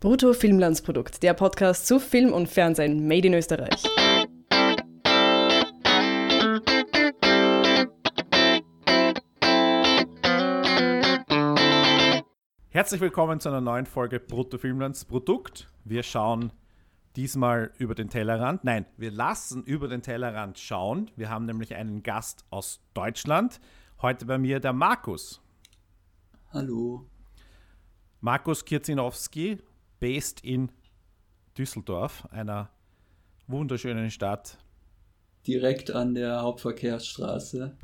Brutto Filmlandsprodukt, der Podcast zu Film und Fernsehen made in Österreich. Herzlich willkommen zu einer neuen Folge Brutto Filmlandsprodukt. Wir schauen diesmal über den Tellerrand. Nein, wir lassen über den Tellerrand schauen. Wir haben nämlich einen Gast aus Deutschland. Heute bei mir der Markus. Hallo. Markus Kirzinowski, based in Düsseldorf, einer wunderschönen Stadt. Direkt an der Hauptverkehrsstraße,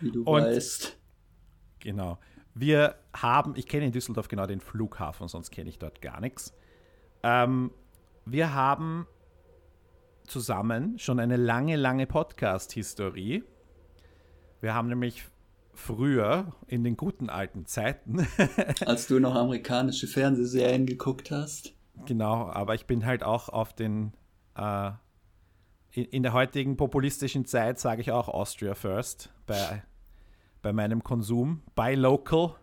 wie du Und- weißt. Genau. Wir haben, ich kenne in Düsseldorf genau den Flughafen, sonst kenne ich dort gar nichts. Ähm, wir haben zusammen schon eine lange, lange Podcast-Historie. Wir haben nämlich früher, in den guten alten Zeiten, Als du noch amerikanische Fernsehserien geguckt hast. genau, aber ich bin halt auch auf den, äh, in, in der heutigen populistischen Zeit sage ich auch Austria First bei, bei meinem Konsum, bei Local.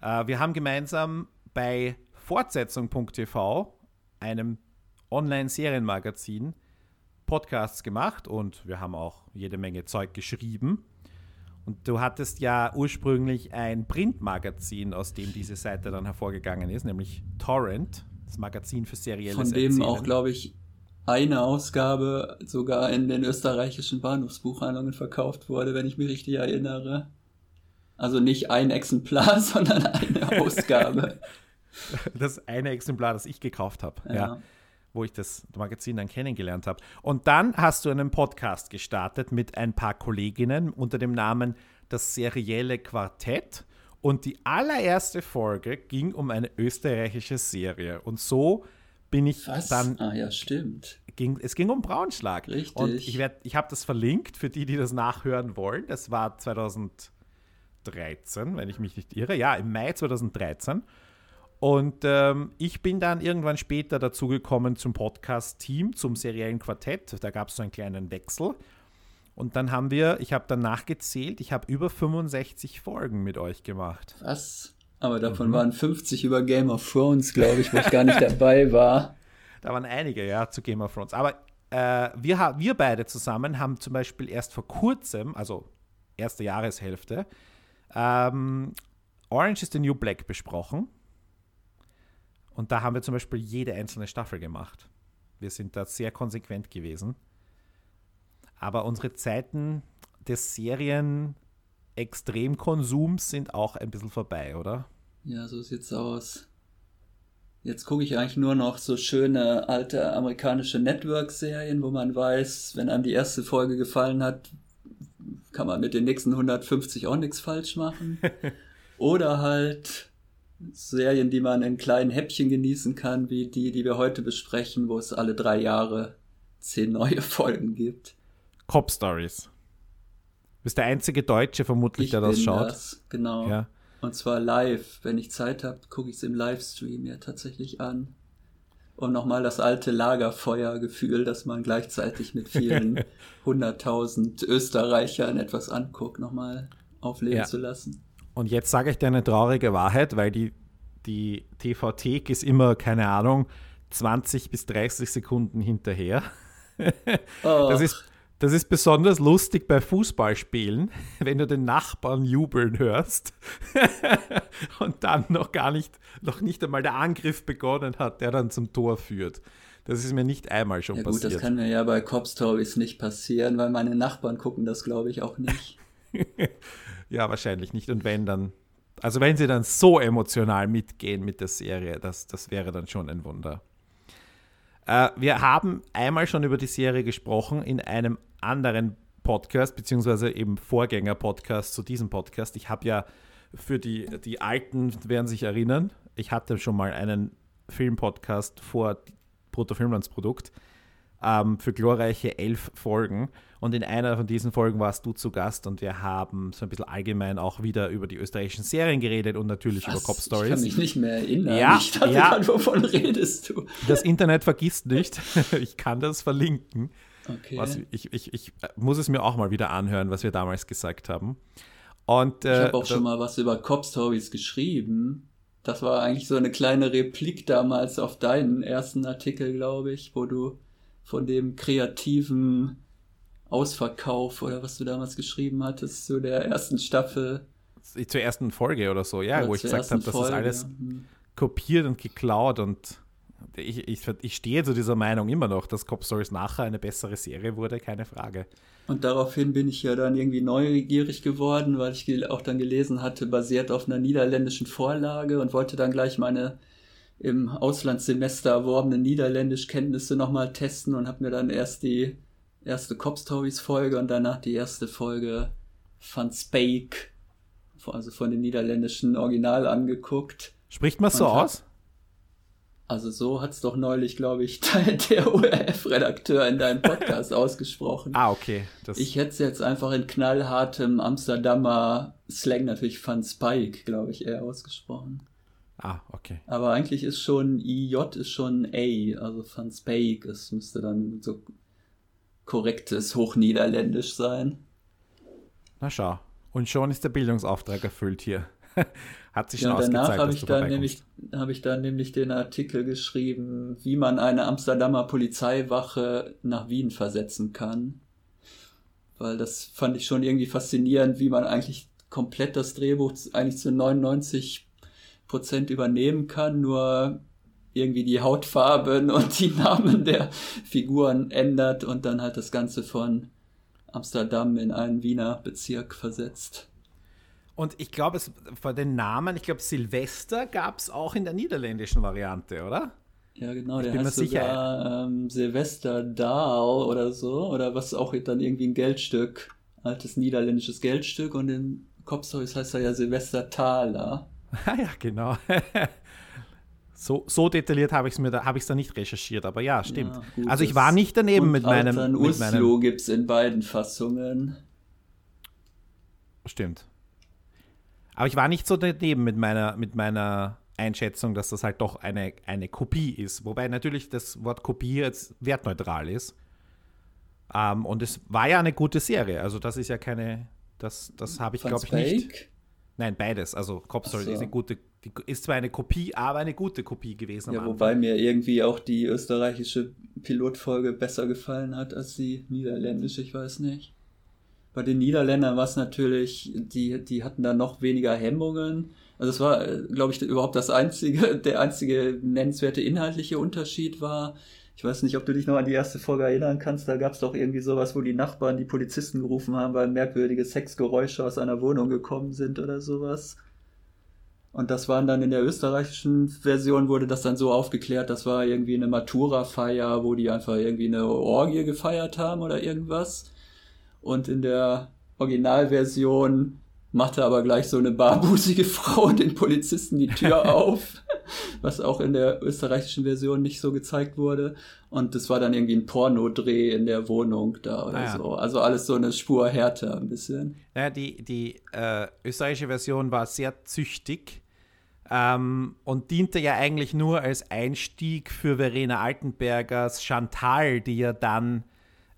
Äh, wir haben gemeinsam bei Fortsetzung.tv, einem Online-Serienmagazin, Podcasts gemacht und wir haben auch jede Menge Zeug geschrieben. Und du hattest ja ursprünglich ein Printmagazin, aus dem diese Seite dann hervorgegangen ist, nämlich Torrent, das Magazin für serielles Von dem auch, Erzählen. glaube ich, eine Ausgabe sogar in den österreichischen Bahnhofsbuchhandlungen verkauft wurde, wenn ich mich richtig erinnere. Also nicht ein Exemplar, sondern eine Ausgabe. Das eine Exemplar, das ich gekauft habe, ja. Ja. Wo ich das Magazin dann kennengelernt habe. Und dann hast du einen Podcast gestartet mit ein paar Kolleginnen unter dem Namen Das serielle Quartett. Und die allererste Folge ging um eine österreichische Serie. Und so bin ich Was? dann ah ja, stimmt. ging, es ging um Braunschlag. Richtig. Und ich, werd- ich habe das verlinkt für die, die das nachhören wollen. Das war 2013, wenn ich mich nicht irre. Ja, im Mai 2013. Und ähm, ich bin dann irgendwann später dazugekommen zum Podcast-Team, zum seriellen Quartett. Da gab es so einen kleinen Wechsel. Und dann haben wir, ich habe dann nachgezählt, ich habe über 65 Folgen mit euch gemacht. Was? Aber davon Mhm. waren 50 über Game of Thrones, glaube ich, wo ich gar nicht dabei war. Da waren einige, ja, zu Game of Thrones. Aber äh, wir, wir beide zusammen haben zum Beispiel erst vor kurzem, also erste Jahreshälfte, ähm, Orange is the New Black besprochen. Und da haben wir zum Beispiel jede einzelne Staffel gemacht. Wir sind da sehr konsequent gewesen. Aber unsere Zeiten des Serien-Extremkonsums sind auch ein bisschen vorbei, oder? Ja, so sieht's aus. Jetzt gucke ich eigentlich nur noch so schöne alte amerikanische Network-Serien, wo man weiß, wenn einem die erste Folge gefallen hat, kann man mit den nächsten 150 auch nichts falsch machen. Oder halt Serien, die man in kleinen Häppchen genießen kann, wie die, die wir heute besprechen, wo es alle drei Jahre zehn neue Folgen gibt. Cop Stories. Du bist der einzige Deutsche vermutlich, der das bin schaut. das, genau. Ja. Und zwar live. Wenn ich Zeit habe, gucke ich es im Livestream ja tatsächlich an. Um nochmal das alte Lagerfeuergefühl, das man gleichzeitig mit vielen hunderttausend Österreichern etwas anguckt, nochmal aufleben Ja. zu lassen. Und jetzt sage ich dir eine traurige Wahrheit, weil die, die TV-Thek ist immer, keine Ahnung, 20 bis 30 Sekunden hinterher. Oh, Das ist, das ist besonders lustig bei Fußballspielen, wenn du den Nachbarn jubeln hörst und dann noch gar nicht, noch nicht einmal der Angriff begonnen hat, der dann zum Tor führt. Das ist mir nicht einmal schon ja gut, passiert. das kann mir ja bei Cop Stories nicht passieren, weil meine Nachbarn gucken das, glaube ich, auch nicht. Ja, wahrscheinlich nicht. Und wenn dann, also wenn sie dann so emotional mitgehen mit der Serie, das, das wäre dann schon ein Wunder. Äh, wir haben einmal schon über die Serie gesprochen in einem anderen Podcast, beziehungsweise eben Vorgänger-Podcast zu diesem Podcast. Ich habe ja für die, die Alten, werden sich erinnern, ich hatte schon mal einen Filmpodcast vor Bruttofilmlandsprodukt ähm, für glorreiche elf Folgen. Und in einer von diesen Folgen warst du zu Gast und wir haben so ein bisschen allgemein auch wieder über die österreichischen Serien geredet und natürlich über Cop Ich kann mich Stories. nicht mehr erinnern. Ja, ich dachte ja. gerade, wovon redest du? Das Internet vergisst nicht. Ich kann das verlinken. Okay. Was, ich, ich, ich muss es mir auch mal wieder anhören, was wir damals gesagt haben. Und, Ich äh, habe auch schon mal was über Cop Stories geschrieben. Das war eigentlich so eine kleine Replik damals auf deinen ersten Artikel, glaube ich, wo du von dem kreativen Ausverkauf oder was du damals geschrieben hattest zu der ersten Staffel. Zur ersten Folge oder so, ja, oder wo ich gesagt habe, das ist alles hm. kopiert und geklaut und ich, ich, ich stehe zu dieser Meinung immer noch, dass Cop Stories nachher eine bessere Serie wurde, keine Frage. Und daraufhin bin ich ja dann irgendwie neugierig geworden, weil ich auch dann gelesen hatte, basiert auf einer niederländischen Vorlage und wollte dann gleich meine im Auslandssemester erworbenen Niederländischkenntnisse nochmal testen und habe mir dann erst die erste Cop Stories Folge und danach die erste Folge Van Spake, also von dem niederländischen Original angeguckt. Spricht man so aus? Also so hat es doch neulich, glaube ich, der ORF-Redakteur in deinem Podcast ausgesprochen. Ah, okay. Das ich hätte es jetzt einfach in knallhartem Amsterdamer Slang natürlich Van Spike, glaube ich, eher ausgesprochen. Ah, okay. Aber eigentlich ist schon IJ ist schon A, also Van Spike. Es müsste dann so korrektes Hochniederländisch sein. Na schau. Und schon ist der Bildungsauftrag erfüllt hier. Hat sich schon ja, danach habe ich, dann nämlich, hab ich dann nämlich den Artikel geschrieben, wie man eine Amsterdamer Polizeiwache nach Wien versetzen kann. Weil das fand ich schon irgendwie faszinierend, wie man eigentlich komplett das Drehbuch eigentlich zu 99 Prozent übernehmen kann, nur irgendwie die Hautfarben und die Namen der Figuren ändert und dann halt das Ganze von Amsterdam in einen Wiener Bezirk versetzt. Und ich glaube, vor den Namen, ich glaube, Silvester gab es auch in der niederländischen Variante, oder? Ja, genau, ich der heißt sogar ähm, Silvester Dahl oder so, oder was auch dann irgendwie ein Geldstück, altes niederländisches Geldstück und in Kopfstories heißt er ja Silvester Thaler. Ah ja, genau. so, so detailliert habe ich es mir da, habe ich es da nicht recherchiert, aber ja, stimmt. Ja, also ich war nicht daneben mit meinem. Mit Uslo gibt es in beiden Fassungen. Stimmt. Aber ich war nicht so daneben mit meiner, mit meiner Einschätzung, dass das halt doch eine, eine Kopie ist. Wobei natürlich das Wort Kopie jetzt wertneutral ist. Ähm, und es war ja eine gute Serie. Also das ist ja keine, das, das habe ich glaube ich nicht. Nein, beides. Also Cop Story so. ist eine gute, ist zwar eine Kopie, aber eine gute Kopie gewesen. Ja, wobei mir irgendwie auch die österreichische Pilotfolge besser gefallen hat als die niederländische, ich weiß nicht. Bei den Niederländern war es natürlich, die, die hatten da noch weniger Hemmungen. Also es war, glaube ich, überhaupt das einzige, der einzige nennenswerte inhaltliche Unterschied war. Ich weiß nicht, ob du dich noch an die erste Folge erinnern kannst. Da gab es doch irgendwie sowas, wo die Nachbarn die Polizisten gerufen haben, weil merkwürdige Sexgeräusche aus einer Wohnung gekommen sind oder sowas. Und das waren dann in der österreichischen Version wurde das dann so aufgeklärt, das war irgendwie eine Matura-Feier, wo die einfach irgendwie eine Orgie gefeiert haben oder irgendwas. Und in der Originalversion machte aber gleich so eine barbusige Frau den Polizisten die Tür auf, was auch in der österreichischen Version nicht so gezeigt wurde. Und das war dann irgendwie ein Pornodreh in der Wohnung da oder ah, ja. so. Also alles so eine Spur härter ein bisschen. Naja, die, die äh, österreichische Version war sehr züchtig ähm, und diente ja eigentlich nur als Einstieg für Verena Altenbergers Chantal, die ja dann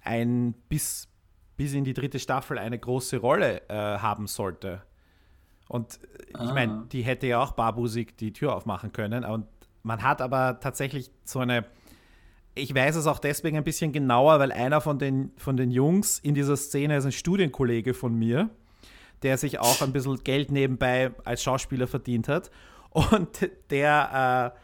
ein bis bis in die dritte Staffel eine große Rolle äh, haben sollte. Und äh, ich meine, ah. die hätte ja auch barbusig die Tür aufmachen können. Und man hat aber tatsächlich so eine. Ich weiß es auch deswegen ein bisschen genauer, weil einer von den, von den Jungs in dieser Szene ist ein Studienkollege von mir, der sich auch ein bisschen Geld nebenbei als Schauspieler verdient hat. Und der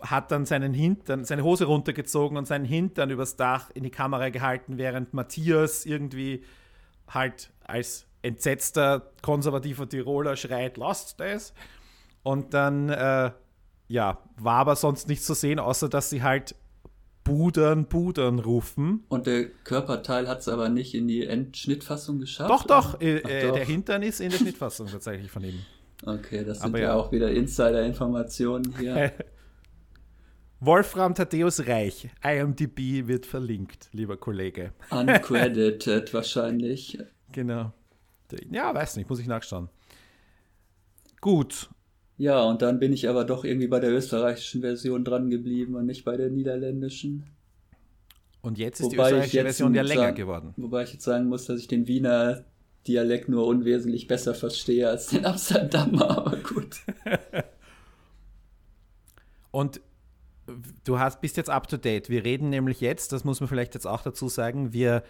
äh, hat dann seinen Hintern, seine Hose runtergezogen und seinen Hintern übers Dach in die Kamera gehalten, während Matthias irgendwie halt als entsetzter konservativer Tiroler schreit, lasst das. Und dann, äh, ja, war aber sonst nichts zu sehen, außer dass sie halt Budern, Budern rufen. Und der Körperteil hat es aber nicht in die Endschnittfassung geschafft? Doch, doch, äh, äh, doch. der Hintern ist in der Schnittfassung tatsächlich von ihm. Okay, das sind aber ja auch wieder Insider-Informationen hier. Wolfram Thaddeus Reich. IMDb wird verlinkt, lieber Kollege. Uncredited wahrscheinlich. Genau. Ja, weiß nicht, muss ich nachschauen. Gut. Ja, und dann bin ich aber doch irgendwie bei der österreichischen Version dran geblieben und nicht bei der niederländischen. Und jetzt ist wobei die österreichische Version ja länger sagen, geworden. Wobei ich jetzt sagen muss, dass ich den Wiener Dialekt nur unwesentlich besser verstehe als den Amsterdamer, aber gut. Und du hast, bist jetzt up to date. Wir reden nämlich jetzt, das muss man vielleicht jetzt auch dazu sagen, wir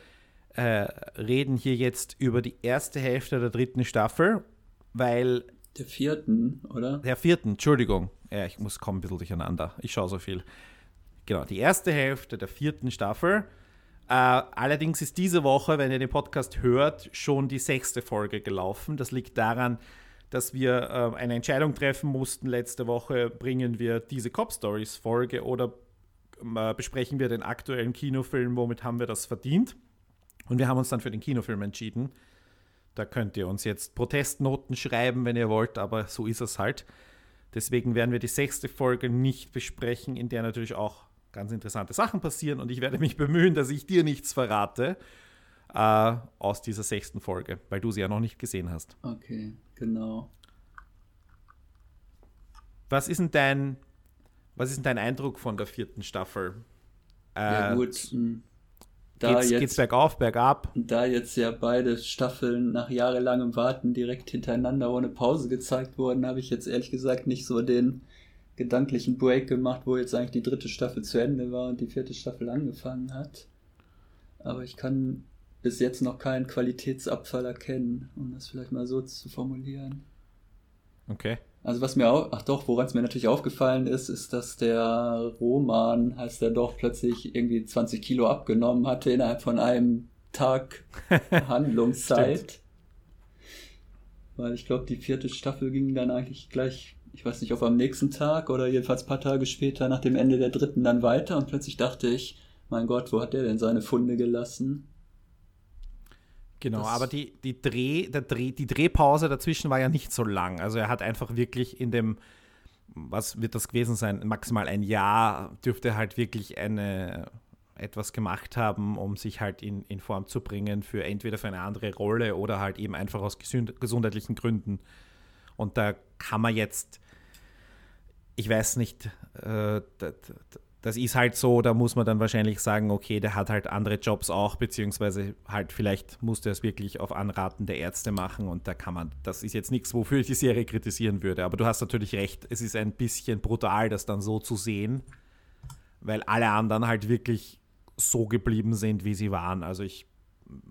äh, reden hier jetzt über die erste Hälfte der dritten Staffel, weil. Der vierten, oder? Der vierten, Entschuldigung. Ja, ich muss kommen ein bisschen durcheinander. Ich schaue so viel. Genau, die erste Hälfte der vierten Staffel. Äh, allerdings ist diese Woche, wenn ihr den Podcast hört, schon die sechste Folge gelaufen. Das liegt daran, dass wir äh, eine Entscheidung treffen mussten. Letzte Woche bringen wir diese Cop Stories Folge oder äh, besprechen wir den aktuellen Kinofilm, womit haben wir das verdient. Und wir haben uns dann für den Kinofilm entschieden. Da könnt ihr uns jetzt Protestnoten schreiben, wenn ihr wollt, aber so ist es halt. Deswegen werden wir die sechste Folge nicht besprechen, in der natürlich auch ganz interessante Sachen passieren und ich werde mich bemühen, dass ich dir nichts verrate äh, aus dieser sechsten Folge, weil du sie ja noch nicht gesehen hast. Okay, genau. Was ist denn dein, was ist denn dein Eindruck von der vierten Staffel? Äh, ja gut, hm. da geht's, jetzt, geht's bergauf, bergab? Da jetzt ja beide Staffeln nach jahrelangem Warten direkt hintereinander ohne Pause gezeigt wurden, habe ich jetzt ehrlich gesagt nicht so den gedanklichen Break gemacht, wo jetzt eigentlich die dritte Staffel zu Ende war und die vierte Staffel angefangen hat. Aber ich kann bis jetzt noch keinen Qualitätsabfall erkennen, um das vielleicht mal so zu formulieren. Okay. Also was mir auch, ach doch, woran es mir natürlich aufgefallen ist, ist, dass der Roman, heißt der doch, plötzlich irgendwie 20 Kilo abgenommen hatte innerhalb von einem Tag Handlungszeit. Weil ich glaube, die vierte Staffel ging dann eigentlich gleich ich weiß nicht, ob am nächsten Tag oder jedenfalls ein paar Tage später nach dem Ende der dritten dann weiter und plötzlich dachte ich, mein Gott, wo hat der denn seine Funde gelassen? Genau, das aber die, die, Dreh, der Dreh, die Drehpause dazwischen war ja nicht so lang. Also er hat einfach wirklich in dem, was wird das gewesen sein, maximal ein Jahr, dürfte halt wirklich eine, etwas gemacht haben, um sich halt in, in Form zu bringen für entweder für eine andere Rolle oder halt eben einfach aus gesundheitlichen Gründen. Und da kann man jetzt ich weiß nicht, äh, das ist halt so, da muss man dann wahrscheinlich sagen, okay, der hat halt andere Jobs auch, beziehungsweise halt vielleicht musste er es wirklich auf Anraten der Ärzte machen und da kann man, das ist jetzt nichts, wofür ich die Serie kritisieren würde, aber du hast natürlich recht, es ist ein bisschen brutal, das dann so zu sehen, weil alle anderen halt wirklich so geblieben sind, wie sie waren. Also ich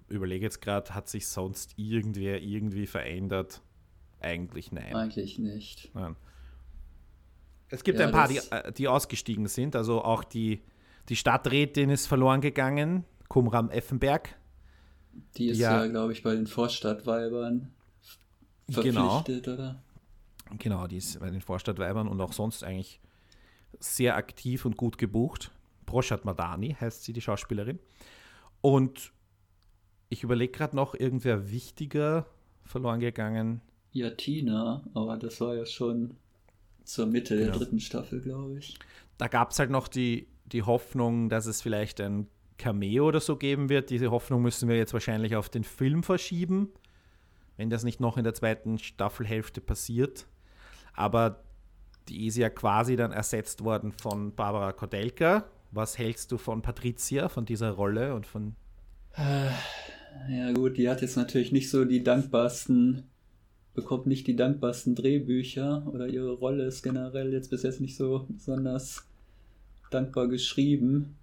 überlege jetzt gerade, hat sich sonst irgendwer irgendwie verändert? Eigentlich nein. Eigentlich nicht. Nein. Es gibt ja, ein paar, die, äh, die ausgestiegen sind. Also auch die, die Stadträtin ist verloren gegangen, Kumram Effenberg. Die ist ja, ja glaube ich, bei den Vorstadtweibern genau. verpflichtet, genau. oder? Genau, die ist bei den Vorstadtweibern und auch sonst eigentlich sehr aktiv und gut gebucht. Proshat Madani heißt sie, die Schauspielerin. Und ich überlege gerade noch, irgendwer wichtiger verloren gegangen. Ja, Tina, aber das war ja schon zur Mitte genau. der dritten Staffel, glaube ich. Da gab es halt noch die, die Hoffnung, dass es vielleicht ein Cameo oder so geben wird. Diese Hoffnung müssen wir jetzt wahrscheinlich auf den Film verschieben, wenn das nicht noch in der zweiten Staffelhälfte passiert. Aber die ist ja quasi dann ersetzt worden von Barbara Kodelka. Was hältst du von Patricia, von dieser Rolle und von. Ja, gut, die hat jetzt natürlich nicht so die dankbarsten bekommt nicht die dankbarsten Drehbücher oder ihre Rolle ist generell jetzt bis jetzt nicht so besonders dankbar geschrieben.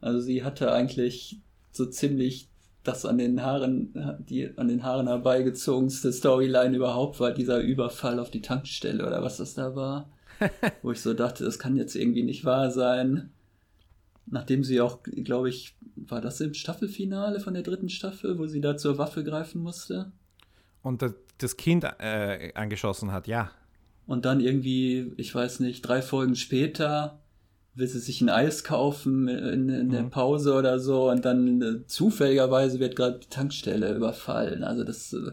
Also sie hatte eigentlich so ziemlich das an den Haaren, die an den Haaren herbeigezogenste Storyline überhaupt war dieser Überfall auf die Tankstelle oder was das da war. wo ich so dachte, das kann jetzt irgendwie nicht wahr sein. Nachdem sie auch, glaube ich, war das im Staffelfinale von der dritten Staffel, wo sie da zur Waffe greifen musste? Und das Kind äh, angeschossen hat, ja. Und dann irgendwie, ich weiß nicht, drei Folgen später will sie sich ein Eis kaufen in, in der mhm. Pause oder so und dann äh, zufälligerweise wird gerade die Tankstelle überfallen. Also das, äh,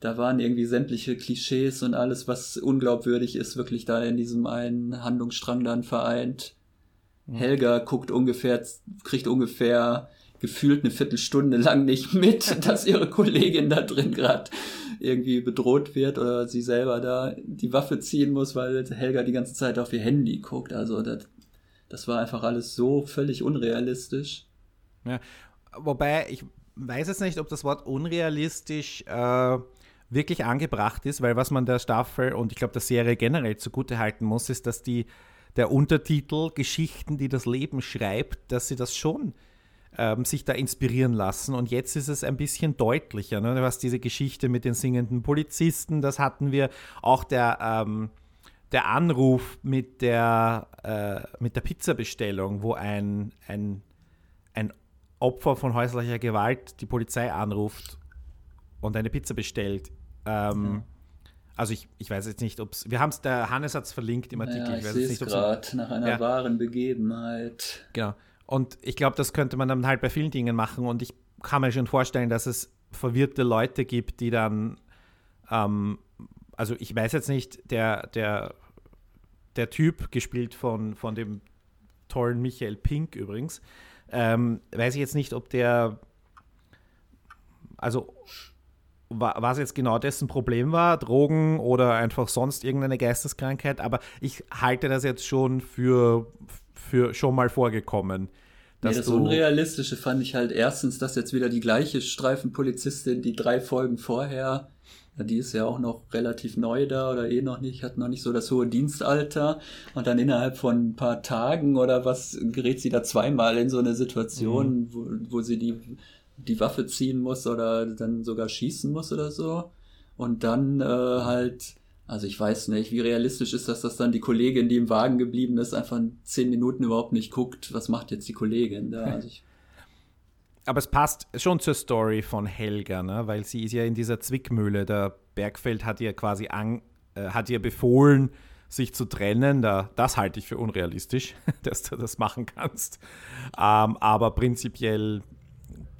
da waren irgendwie sämtliche Klischees und alles, was unglaubwürdig ist, wirklich da in diesem einen Handlungsstrang dann vereint. Mhm. Helga guckt ungefähr, kriegt ungefähr gefühlt eine Viertelstunde lang nicht mit, dass ihre Kollegin da drin gerade irgendwie bedroht wird oder sie selber da die Waffe ziehen muss, weil Helga die ganze Zeit auf ihr Handy guckt. Also das, das war einfach alles so völlig unrealistisch. Ja, wobei ich weiß jetzt nicht, ob das Wort unrealistisch äh, wirklich angebracht ist, weil was man der Staffel und ich glaube der Serie generell zugute halten muss, ist, dass die der Untertitel Geschichten, die das Leben schreibt, dass sie das schon ähm, sich da inspirieren lassen. Und jetzt ist es ein bisschen deutlicher, ne? was diese Geschichte mit den singenden Polizisten, das hatten wir. Auch der, ähm, der Anruf mit der, äh, mit der Pizzabestellung, wo ein, ein, ein Opfer von häuslicher Gewalt die Polizei anruft und eine Pizza bestellt. Ähm, mhm. Also ich, ich weiß jetzt nicht, ob es. Wir haben es, der Hannes hat es verlinkt im Artikel. Ja, ich, ich sehe es gerade nach einer ja. wahren Begebenheit. Genau. Und ich glaube, das könnte man dann halt bei vielen Dingen machen. Und ich kann mir schon vorstellen, dass es verwirrte Leute gibt, die dann, ähm, also ich weiß jetzt nicht, der, der, der Typ, gespielt von, von dem tollen Michael Pink übrigens, ähm, weiß ich jetzt nicht, ob der, also was jetzt genau dessen Problem war, Drogen oder einfach sonst irgendeine Geisteskrankheit, aber ich halte das jetzt schon für, für schon mal vorgekommen. Nee, das Unrealistische fand ich halt erstens, dass jetzt wieder die gleiche Streifenpolizistin, die drei Folgen vorher, die ist ja auch noch relativ neu da oder eh noch nicht, hat noch nicht so das hohe Dienstalter und dann innerhalb von ein paar Tagen oder was gerät sie da zweimal in so eine Situation, mhm. wo, wo sie die, die Waffe ziehen muss oder dann sogar schießen muss oder so und dann äh, halt also ich weiß nicht, wie realistisch ist das, dass dann die Kollegin, die im Wagen geblieben ist, einfach zehn Minuten überhaupt nicht guckt, was macht jetzt die Kollegin da. Also Aber es passt schon zur Story von Helga, ne? weil sie ist ja in dieser Zwickmühle. Der Bergfeld hat ihr quasi an, äh, hat ihr befohlen, sich zu trennen. Da, das halte ich für unrealistisch, dass du das machen kannst. Ähm, aber prinzipiell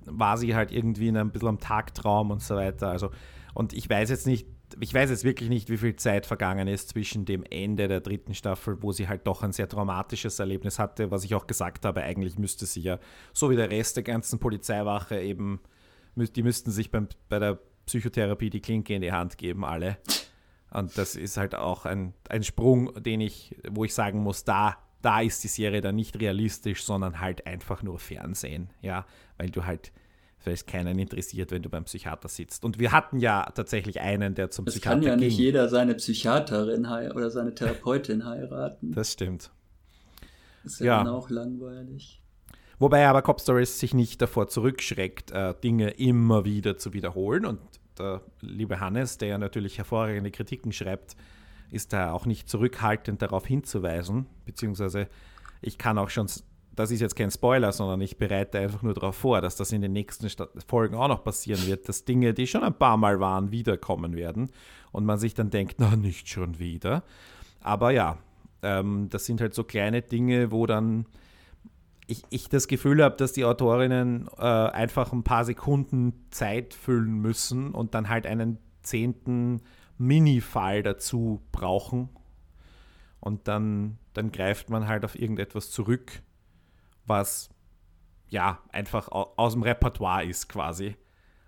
war sie halt irgendwie in einem bisschen am Tagtraum und so weiter. Also, und ich weiß jetzt nicht, ich weiß jetzt wirklich nicht, wie viel Zeit vergangen ist zwischen dem Ende der dritten Staffel, wo sie halt doch ein sehr traumatisches Erlebnis hatte, was ich auch gesagt habe, eigentlich müsste sie ja, so wie der Rest der ganzen Polizeiwache eben, die müssten sich beim, bei der Psychotherapie die Klinke in die Hand geben, alle. Und das ist halt auch ein, ein Sprung, den ich, wo ich sagen muss, da, da ist die Serie dann nicht realistisch, sondern halt einfach nur Fernsehen, ja, weil du halt es keinen interessiert, wenn du beim Psychiater sitzt. Und wir hatten ja tatsächlich einen, der zum es Psychiater ging. Es kann ja nicht jeder seine Psychiaterin oder seine Therapeutin heiraten. Das stimmt. Ist ja, ja. dann auch langweilig. Wobei aber Cop Stories sich nicht davor zurückschreckt, äh, Dinge immer wieder zu wiederholen. Und der liebe Hannes, der ja natürlich hervorragende Kritiken schreibt, ist da auch nicht zurückhaltend darauf hinzuweisen. Beziehungsweise ich kann auch schon das ist jetzt kein Spoiler, sondern ich bereite einfach nur darauf vor, dass das in den nächsten Folgen auch noch passieren wird, dass Dinge, die schon ein paar Mal waren, wiederkommen werden und man sich dann denkt, na, nicht schon wieder. Aber ja, ähm, das sind halt so kleine Dinge, wo dann ich, ich das Gefühl habe, dass die Autorinnen äh, einfach ein paar Sekunden Zeit füllen müssen und dann halt einen zehnten Mini-Fall dazu brauchen. Und dann, dann greift man halt auf irgendetwas zurück was ja einfach aus dem Repertoire ist quasi.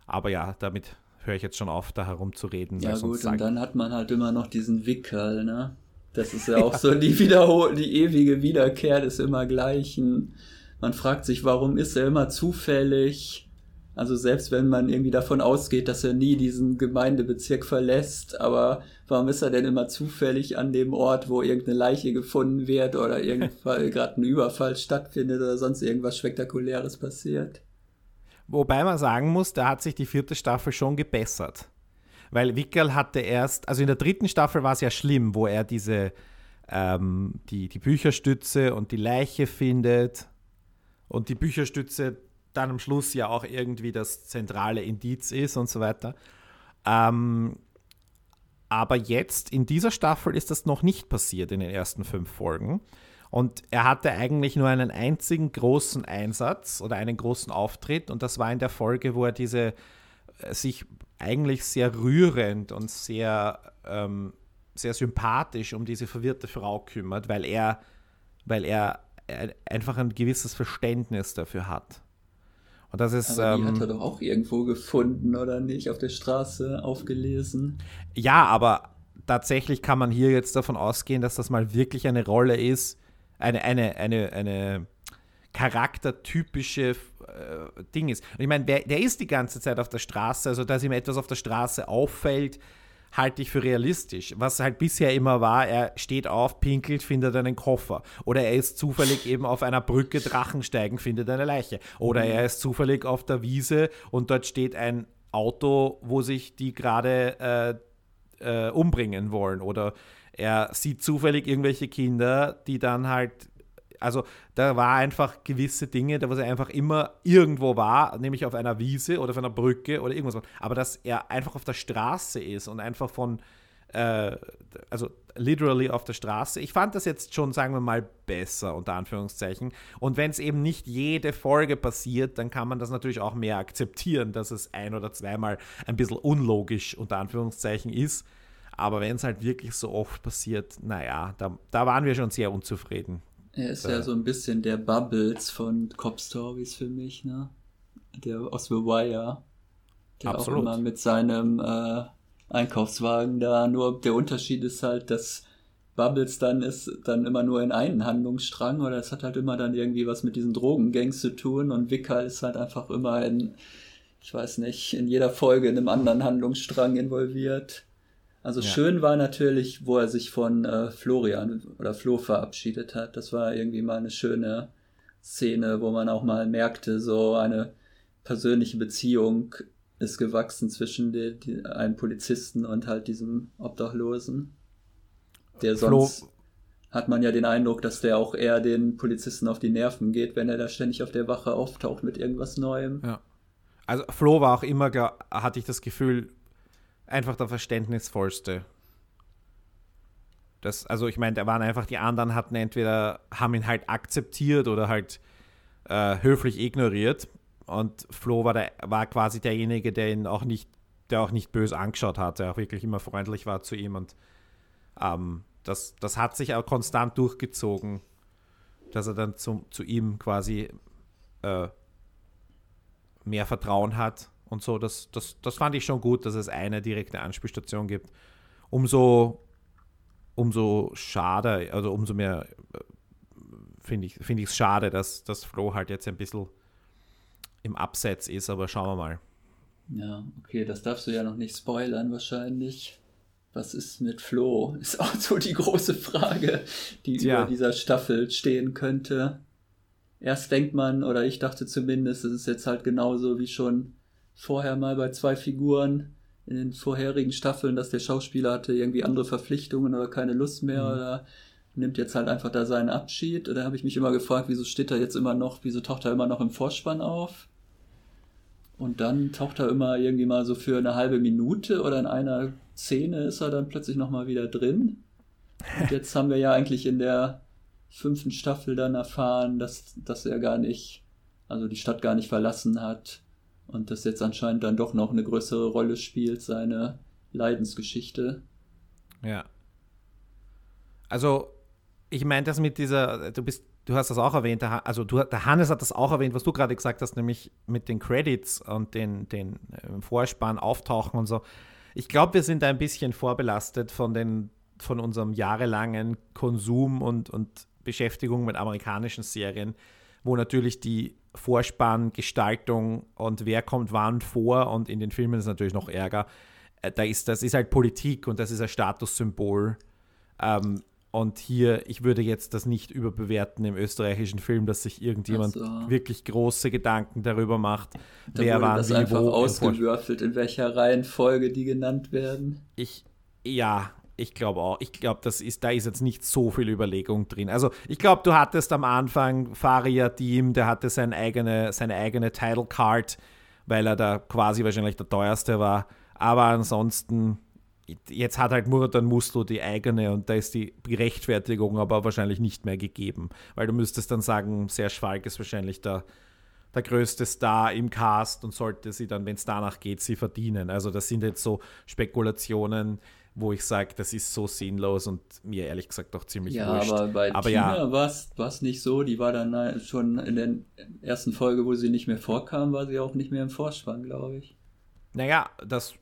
Aber ja, damit höre ich jetzt schon auf, da herumzureden. Ja gut, und dann hat man halt immer noch diesen Wickel, ne? Das ist ja auch ja. so die Wiederhol die ewige Wiederkehr des immer Gleichen. Man fragt sich, warum ist er immer zufällig? Also selbst wenn man irgendwie davon ausgeht, dass er nie diesen Gemeindebezirk verlässt, aber warum ist er denn immer zufällig an dem Ort, wo irgendeine Leiche gefunden wird oder gerade ein Überfall stattfindet oder sonst irgendwas Spektakuläres passiert? Wobei man sagen muss, da hat sich die vierte Staffel schon gebessert. Weil Wickel hatte erst, also in der dritten Staffel war es ja schlimm, wo er diese, ähm, die, die Bücherstütze und die Leiche findet und die Bücherstütze dann am Schluss ja auch irgendwie das zentrale Indiz ist und so weiter. Ähm, aber jetzt in dieser Staffel ist das noch nicht passiert in den ersten fünf Folgen. Und er hatte eigentlich nur einen einzigen großen Einsatz oder einen großen Auftritt. Und das war in der Folge, wo er diese äh, sich eigentlich sehr rührend und sehr, ähm, sehr sympathisch um diese verwirrte Frau kümmert, weil er, weil er einfach ein gewisses Verständnis dafür hat. Und das ist. Aber die ähm, hat er doch auch irgendwo gefunden, oder nicht? Auf der Straße aufgelesen. Ja, aber tatsächlich kann man hier jetzt davon ausgehen, dass das mal wirklich eine Rolle ist, eine, eine, eine, eine charaktertypische äh, Ding ist. Und ich meine, der, der ist die ganze Zeit auf der Straße, also dass ihm etwas auf der Straße auffällt, halte ich für realistisch. Was halt bisher immer war, er steht auf, pinkelt, findet einen Koffer. Oder er ist zufällig eben auf einer Brücke Drachen steigen, findet eine Leiche. Oder mhm. er ist zufällig auf der Wiese und dort steht ein Auto, wo sich die gerade äh, äh, umbringen wollen. Oder er sieht zufällig irgendwelche Kinder, die dann halt also da war einfach gewisse Dinge, da wo er einfach immer irgendwo war, nämlich auf einer Wiese oder auf einer Brücke oder irgendwas. Aber dass er einfach auf der Straße ist und einfach von, äh, also literally auf der Straße. Ich fand das jetzt schon, sagen wir mal, besser, unter Anführungszeichen. Und wenn es eben nicht jede Folge passiert, dann kann man das natürlich auch mehr akzeptieren, dass es ein oder zweimal ein bisschen unlogisch, unter Anführungszeichen, ist. Aber wenn es halt wirklich so oft passiert, naja, da, da waren wir schon sehr unzufrieden. Er ist äh, ja so ein bisschen der Bubbles von Cop Stories für mich, ne? Der aus The Wire. Der absolut. auch immer mit seinem äh, Einkaufswagen da. Nur der Unterschied ist halt, dass Bubbles dann ist dann immer nur in einen Handlungsstrang oder es hat halt immer dann irgendwie was mit diesen Drogengangs zu tun und Wicker ist halt einfach immer in, ich weiß nicht, in jeder Folge in einem anderen Handlungsstrang involviert. Also ja. schön war natürlich, wo er sich von äh, Florian oder Flo verabschiedet hat. Das war irgendwie mal eine schöne Szene, wo man auch mal merkte, so eine persönliche Beziehung ist gewachsen zwischen die, die, einem Polizisten und halt diesem Obdachlosen. Der sonst Flo hat man ja den Eindruck, dass der auch eher den Polizisten auf die Nerven geht, wenn er da ständig auf der Wache auftaucht mit irgendwas Neuem. Ja. Also Flo war auch immer, hatte ich das Gefühl, einfach der verständnisvollste. Das, also ich meine, da waren einfach die anderen hatten entweder haben ihn halt akzeptiert oder halt äh, höflich ignoriert. Und Flo war, der, war quasi derjenige, der ihn auch nicht, der auch nicht böse angeschaut hat, der auch wirklich immer freundlich war zu ihm. Und ähm, das, das hat sich auch konstant durchgezogen, dass er dann zu, zu ihm quasi äh, mehr Vertrauen hat und so. Das, das, das fand ich schon gut, dass es eine direkte Anspielstation gibt. Umso, umso schade, also umso mehr äh, finde ich es find schade, dass, dass Flo halt jetzt ein bisschen im Abseits ist, aber schauen wir mal. Ja, okay, das darfst du ja noch nicht spoilern wahrscheinlich. Was ist mit Flo? Ist auch so die große Frage, die Tja. über dieser Staffel stehen könnte. Erst denkt man, oder ich dachte zumindest, es ist jetzt halt genauso wie schon vorher mal bei zwei Figuren in den vorherigen Staffeln, dass der Schauspieler hatte irgendwie andere Verpflichtungen oder keine Lust mehr mhm. oder nimmt jetzt halt einfach da seinen Abschied. Da habe ich mich immer gefragt, wieso steht er jetzt immer noch, wieso taucht er immer noch im Vorspann auf? Und dann taucht er immer irgendwie mal so für eine halbe Minute oder in einer Szene ist er dann plötzlich nochmal wieder drin. Und jetzt haben wir ja eigentlich in der fünften Staffel dann erfahren, dass, dass er gar nicht, also die Stadt gar nicht verlassen hat und das jetzt anscheinend dann doch noch eine größere Rolle spielt, seine Leidensgeschichte. Ja. Also, ich meine das mit dieser, du bist, du hast das auch erwähnt, also du, der Hannes hat das auch erwähnt, was du gerade gesagt hast, nämlich mit den Credits und den, den äh, Vorspann auftauchen und so. Ich glaube, wir sind ein bisschen vorbelastet von, den, von unserem jahrelangen Konsum und, und Beschäftigung mit amerikanischen Serien, wo natürlich die Vorspann, Gestaltung und wer kommt wann vor und in den Filmen ist natürlich noch Ärger. Äh, da ist, das ist halt Politik und das ist ein Statussymbol. Ähm, und hier, ich würde jetzt das nicht überbewerten im österreichischen Film, dass sich irgendjemand so. wirklich große Gedanken darüber macht, da wer war das wie einfach wo ausgewürfelt, in welcher Reihenfolge die genannt werden. Ich, ja, ich glaube auch. Ich glaube, das ist, da ist jetzt nicht so viel Überlegung drin. Also ich glaube, du hattest am Anfang Faria Team, der hatte seine eigene, seine eigene Title Card, weil er da quasi wahrscheinlich der teuerste war. Aber ansonsten, jetzt hat halt Muratan Muslo die eigene und da ist die Rechtfertigung aber wahrscheinlich nicht mehr gegeben. Weil du müsstest dann sagen, Serge Falk ist wahrscheinlich der, der größte Star im Cast und sollte sie dann, wenn es danach geht, sie verdienen. Also das sind jetzt so Spekulationen, wo ich sage, das ist so sinnlos und mir ehrlich gesagt auch ziemlich ja, wurscht. Aber bei aber Tina ja. war es nicht so. Die war dann schon in der ersten Folge, wo sie nicht mehr vorkam, war sie auch nicht mehr im Vorspann, glaube ich. Naja, das.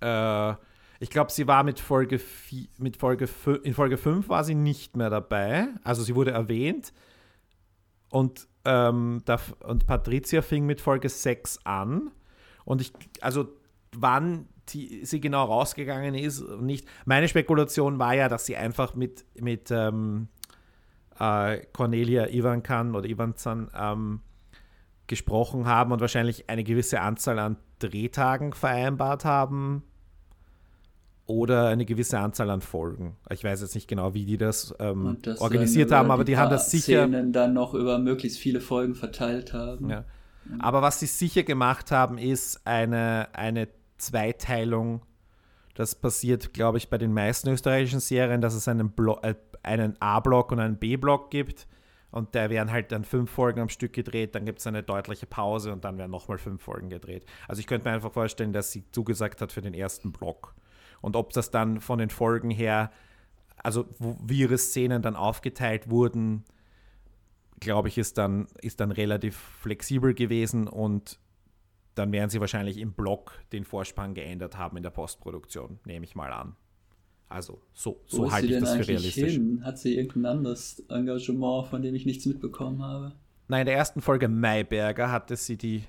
Äh, ich glaube, sie war mit Folge, mit Folge in Folge 5 war sie nicht mehr dabei. Also sie wurde erwähnt. Und, ähm, da, und Patricia fing mit Folge 6 an. Und ich, also wann die, sie genau rausgegangen ist. Nicht. Meine Spekulation war ja, dass sie einfach mit, mit ähm, äh, Cornelia Ivankan oder Ivanzan ähm, gesprochen haben und wahrscheinlich eine gewisse Anzahl an Drehtagen vereinbart haben oder eine gewisse Anzahl an Folgen. Ich weiß jetzt nicht genau, wie die das, ähm, das organisiert haben, aber die, die haben das sicher. Szenen dann noch über möglichst viele Folgen verteilt haben. Ja. Aber was sie sicher gemacht haben, ist eine, eine Zweiteilung. Das passiert, glaube ich, bei den meisten österreichischen Serien, dass es einen, äh, einen A-Block und einen B-Block gibt. Und da werden halt dann fünf Folgen am Stück gedreht, dann gibt es eine deutliche Pause und dann werden nochmal fünf Folgen gedreht. Also ich könnte mir einfach vorstellen, dass sie zugesagt hat für den ersten Block. Und ob das dann von den Folgen her, also wie ihre Szenen dann aufgeteilt wurden, glaube ich, ist dann, ist dann relativ flexibel gewesen und dann werden sie wahrscheinlich im Block den Vorspann geändert haben in der Postproduktion, nehme ich mal an. Also so, so halte ich das für realistisch. Hin? Hat sie irgendein anderes Engagement, von dem ich nichts mitbekommen habe? Nein, in der ersten Folge Mayberger hatte sie die,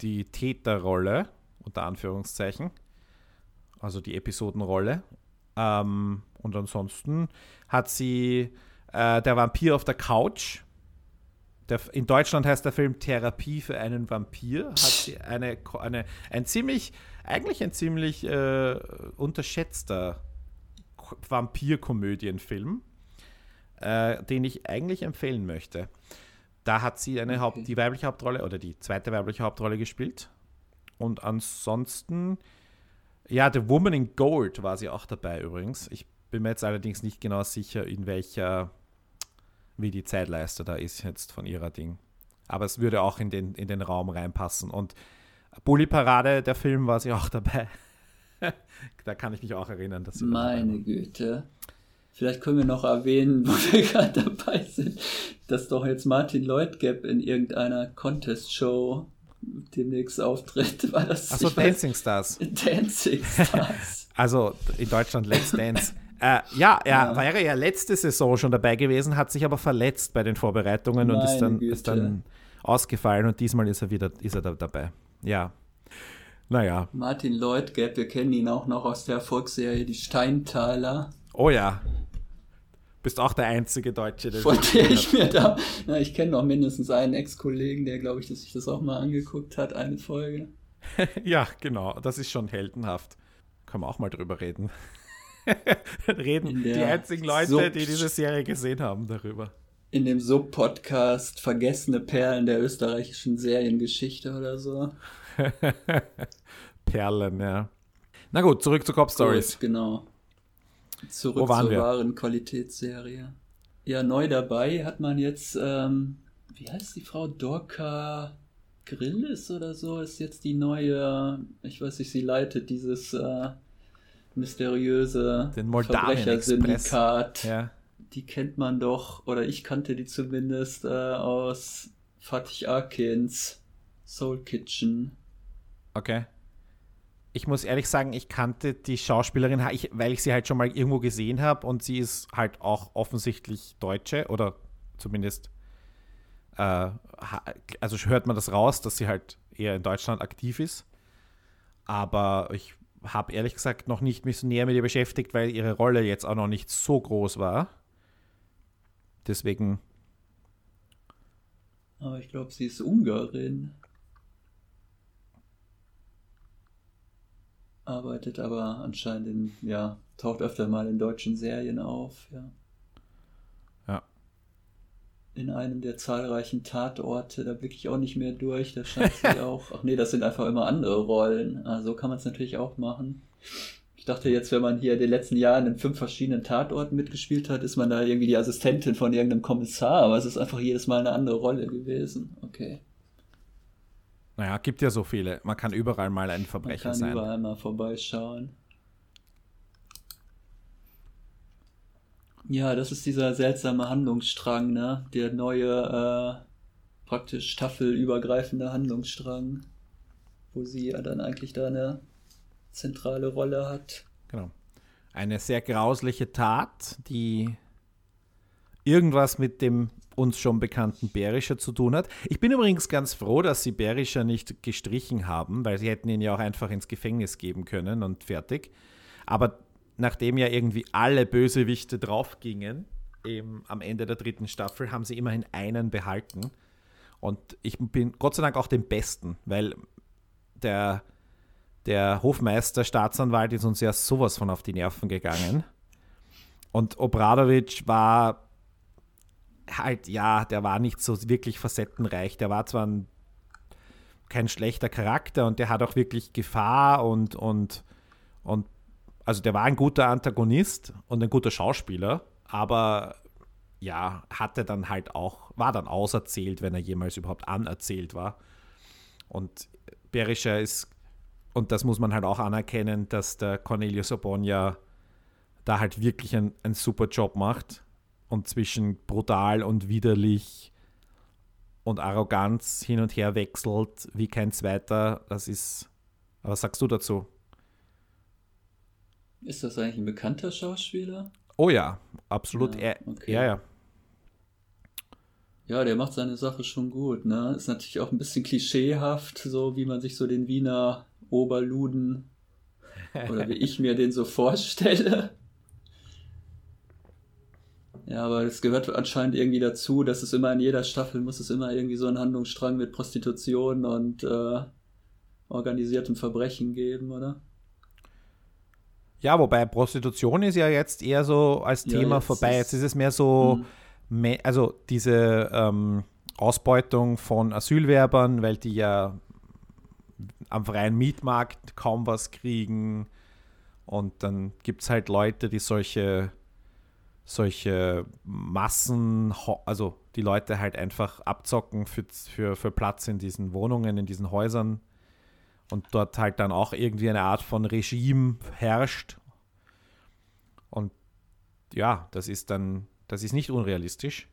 die Täterrolle, unter Anführungszeichen, also die Episodenrolle. Ähm, und ansonsten hat sie äh, Der Vampir auf der Couch. Der, in Deutschland heißt der Film Therapie für einen Vampir. Hat eine, eine, ein ziemlich, eigentlich ein ziemlich äh, unterschätzter Vampir-Komödienfilm, äh, den ich eigentlich empfehlen möchte. Da hat sie eine okay. Haupt, die weibliche Hauptrolle oder die zweite weibliche Hauptrolle gespielt. Und ansonsten, ja, The Woman in Gold war sie auch dabei übrigens. Ich bin mir jetzt allerdings nicht genau sicher, in welcher wie die Zeitleiste da ist jetzt von ihrer Ding. Aber es würde auch in den, in den Raum reinpassen. Und Bully Parade, der Film, war sie auch dabei. da kann ich mich auch erinnern, dass sie. Meine Güte. Vielleicht können wir noch erwähnen, wo wir gerade dabei sind, dass doch jetzt Martin Lloyd Gap in irgendeiner Contest-Show demnächst auftritt. War das? Achso, Dancing Stars. Dancing Stars. also in Deutschland Let's Dance. Äh, ja, er ja. wäre ja letzte Saison schon dabei gewesen, hat sich aber verletzt bei den Vorbereitungen Meine und ist dann, ist dann, ausgefallen und diesmal ist er wieder ist er da dabei. Ja. Naja. Martin Lloyd, Gap, wir kennen ihn auch noch aus der Erfolgsserie Die Steintaler. Oh ja. Bist auch der einzige Deutsche, der Von der ich mir da. Na, ich kenne noch mindestens einen Ex-Kollegen, der, glaube ich, dass sich das auch mal angeguckt hat, eine Folge. ja, genau. Das ist schon heldenhaft. Können wir auch mal drüber reden. reden die einzigen Leute, Sub die diese Serie gesehen haben, darüber. In dem Sub-Podcast Vergessene Perlen der österreichischen Seriengeschichte oder so. Perlen, ja. Na gut, zurück zu Cop Stories. Gut, genau. Zurück zur wir? wahren Qualitätsserie. Ja, neu dabei hat man jetzt, ähm, wie heißt die Frau? Dorka Grillis oder so ist jetzt die neue, ich weiß nicht, sie leitet dieses äh, mysteriöse Verbrechersyndikat. Ja. Die kennt man doch, oder ich kannte die zumindest äh, aus Fatih Akins Soul Kitchen. Okay. Ich muss ehrlich sagen, ich kannte die Schauspielerin, weil ich sie halt schon mal irgendwo gesehen habe und sie ist halt auch offensichtlich Deutsche oder zumindest, äh, also hört man das raus, dass sie halt eher in Deutschland aktiv ist. Aber ich habe ehrlich gesagt noch nicht mich so näher mit ihr beschäftigt, weil ihre Rolle jetzt auch noch nicht so groß war. Deswegen. Aber ich glaube, sie ist Ungarin. Arbeitet aber anscheinend in, ja, taucht öfter mal in deutschen Serien auf, ja. In einem der zahlreichen Tatorte, da blicke ich auch nicht mehr durch, da scheint sie auch. Ach nee, das sind einfach immer andere Rollen. Also kann man es natürlich auch machen. Ich dachte jetzt, wenn man hier in den letzten Jahren in fünf verschiedenen Tatorten mitgespielt hat, ist man da irgendwie die Assistentin von irgendeinem Kommissar, aber es ist einfach jedes Mal eine andere Rolle gewesen. Okay. Naja, gibt ja so viele. Man kann überall mal ein Verbrecher sein. Man kann sein. überall mal vorbeischauen. Ja, das ist dieser seltsame Handlungsstrang, ne? Der neue, äh, praktisch staffelübergreifende Handlungsstrang, wo sie ja dann eigentlich da eine zentrale Rolle hat. Genau. Eine sehr grausliche Tat, die irgendwas mit dem uns schon bekannten Berischer zu tun hat. Ich bin übrigens ganz froh, dass sie Berischer nicht gestrichen haben, weil sie hätten ihn ja auch einfach ins Gefängnis geben können und fertig. Aber nachdem ja irgendwie alle Bösewichte draufgingen, eben am Ende der dritten Staffel, haben sie immerhin einen behalten. Und ich bin Gott sei Dank auch den Besten, weil der, der Hofmeister, Staatsanwalt ist uns ja sowas von auf die Nerven gegangen. Und Obradovic war halt, ja, der war nicht so wirklich facettenreich. Der war zwar ein, kein schlechter Charakter und der hat auch wirklich Gefahr und, und, und also der war ein guter Antagonist und ein guter Schauspieler, aber ja, hatte dann halt auch, war dann auserzählt, wenn er jemals überhaupt anerzählt war. Und Berischer ist, und das muss man halt auch anerkennen, dass der Cornelius Obonia da halt wirklich einen super Job macht und zwischen brutal und widerlich und Arroganz hin und her wechselt wie kein zweiter. Das ist. Was sagst du dazu? Ist das eigentlich ein bekannter Schauspieler? Oh ja, absolut. Ja, okay. ja, ja. Ja, der macht seine Sache schon gut, ne? Ist natürlich auch ein bisschen klischeehaft, so wie man sich so den Wiener Oberluden oder wie ich mir den so vorstelle. Ja, aber es gehört anscheinend irgendwie dazu, dass es immer in jeder Staffel muss es immer irgendwie so einen Handlungsstrang mit Prostitution und äh, organisiertem Verbrechen geben, oder? Ja, wobei Prostitution ist ja jetzt eher so als Thema ja, jetzt vorbei. Jetzt ist es mehr so, mhm. also diese ähm, Ausbeutung von Asylwerbern, weil die ja am freien Mietmarkt kaum was kriegen. Und dann gibt es halt Leute, die solche solche Massen, also die Leute halt einfach abzocken für, für, für Platz in diesen Wohnungen, in diesen Häusern und dort halt dann auch irgendwie eine Art von Regime herrscht. Und ja, das ist dann, das ist nicht unrealistisch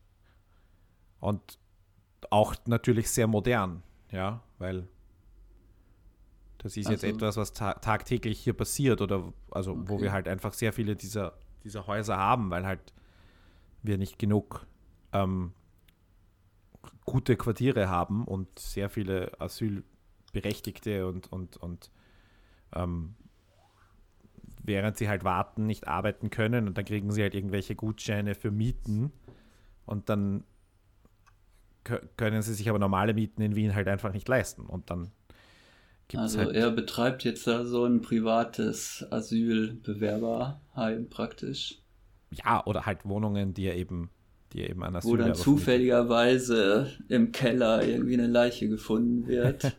und auch natürlich sehr modern, ja, weil das ist also, jetzt etwas, was ta tagtäglich hier passiert oder also okay. wo wir halt einfach sehr viele dieser dieser Häuser haben, weil halt wir nicht genug ähm, gute Quartiere haben und sehr viele Asylberechtigte und, und, und ähm, während sie halt warten, nicht arbeiten können und dann kriegen sie halt irgendwelche Gutscheine für Mieten und dann können sie sich aber normale Mieten in Wien halt einfach nicht leisten und dann also halt er betreibt jetzt da so ein privates Asylbewerberheim praktisch. Ja, oder halt Wohnungen, die er eben, die er eben an Wo dann zufälligerweise im Keller irgendwie eine Leiche gefunden wird.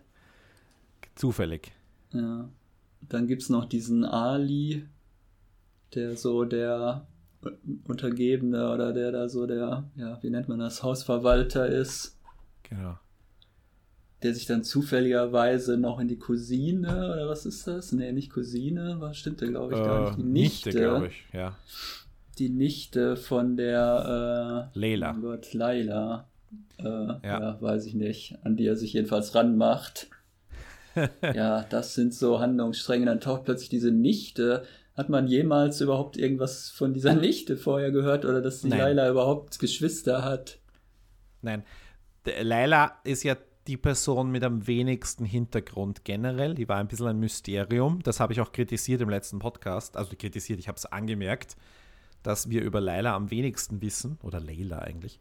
Zufällig. Ja. Dann gibt es noch diesen Ali, der so der Untergebene oder der da so der, ja, wie nennt man das, Hausverwalter ist. Genau der sich dann zufälligerweise noch in die Cousine, oder was ist das? Nee, nicht Cousine, was stimmt der, glaube ich, äh, gar nicht. Die Nichte, Nichte glaube ich, ja. Die Nichte von der äh, Leila. Gott, Leila. Äh, ja. ja. weiß ich nicht. An die er sich jedenfalls ranmacht. ja, das sind so Handlungsstränge. Dann taucht plötzlich diese Nichte. Hat man jemals überhaupt irgendwas von dieser Nichte vorher gehört oder dass die Nein. Laila überhaupt Geschwister hat? Nein. Laila ist ja die Person mit am wenigsten Hintergrund generell. Die war ein bisschen ein Mysterium. Das habe ich auch kritisiert im letzten Podcast. Also kritisiert, ich habe es angemerkt, dass wir über Laila am wenigsten wissen. Oder Leila eigentlich.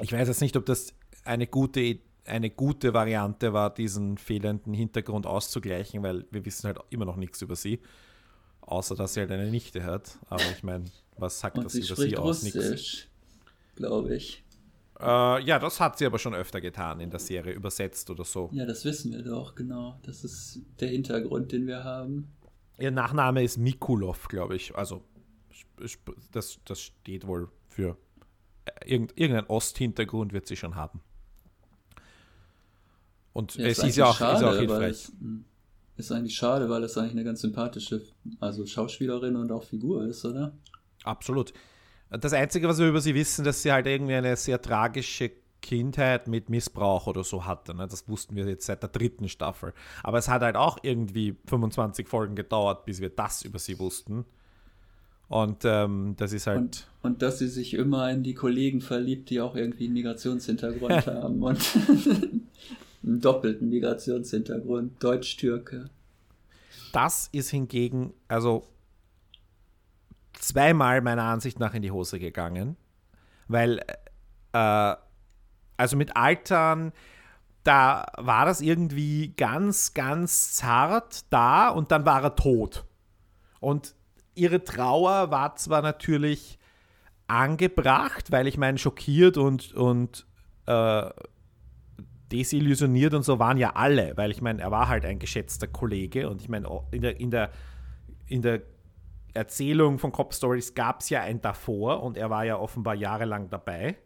Ich weiß jetzt nicht, ob das eine gute, eine gute Variante war, diesen fehlenden Hintergrund auszugleichen, weil wir wissen halt immer noch nichts über sie. Außer, dass sie halt eine Nichte hat. Aber ich meine, was sagt Und das über sie aus? Nichts. Glaube ich. Äh, ja, das hat sie aber schon öfter getan in der Serie, übersetzt oder so. Ja, das wissen wir doch, genau. Das ist der Hintergrund, den wir haben. Ihr Nachname ist Mikulov, glaube ich. Also, das, das steht wohl für äh, irgendeinen Osthintergrund wird sie schon haben. Und ja, es ist, ist ja auch, schade, ist auch hilfreich. Hm, ist eigentlich schade, weil es eigentlich eine ganz sympathische also Schauspielerin und auch Figur ist, oder? Absolut. Das Einzige, was wir über sie wissen, dass sie halt irgendwie eine sehr tragische Kindheit mit Missbrauch oder so hatte. Ne? Das wussten wir jetzt seit der dritten Staffel. Aber es hat halt auch irgendwie 25 Folgen gedauert, bis wir das über sie wussten. Und ähm, das ist halt. Und, und dass sie sich immer in die Kollegen verliebt, die auch irgendwie einen Migrationshintergrund haben und einen doppelten Migrationshintergrund, Deutsch-Türke. Das ist hingegen, also zweimal meiner Ansicht nach in die Hose gegangen, weil, äh, also mit Altern, da war das irgendwie ganz, ganz zart da und dann war er tot. Und ihre Trauer war zwar natürlich angebracht, weil ich meine, schockiert und, und äh, desillusioniert und so waren ja alle, weil ich meine, er war halt ein geschätzter Kollege und ich meine, in der, in der, in der Erzählung von Cop Stories gab es ja ein davor und er war ja offenbar jahrelang dabei.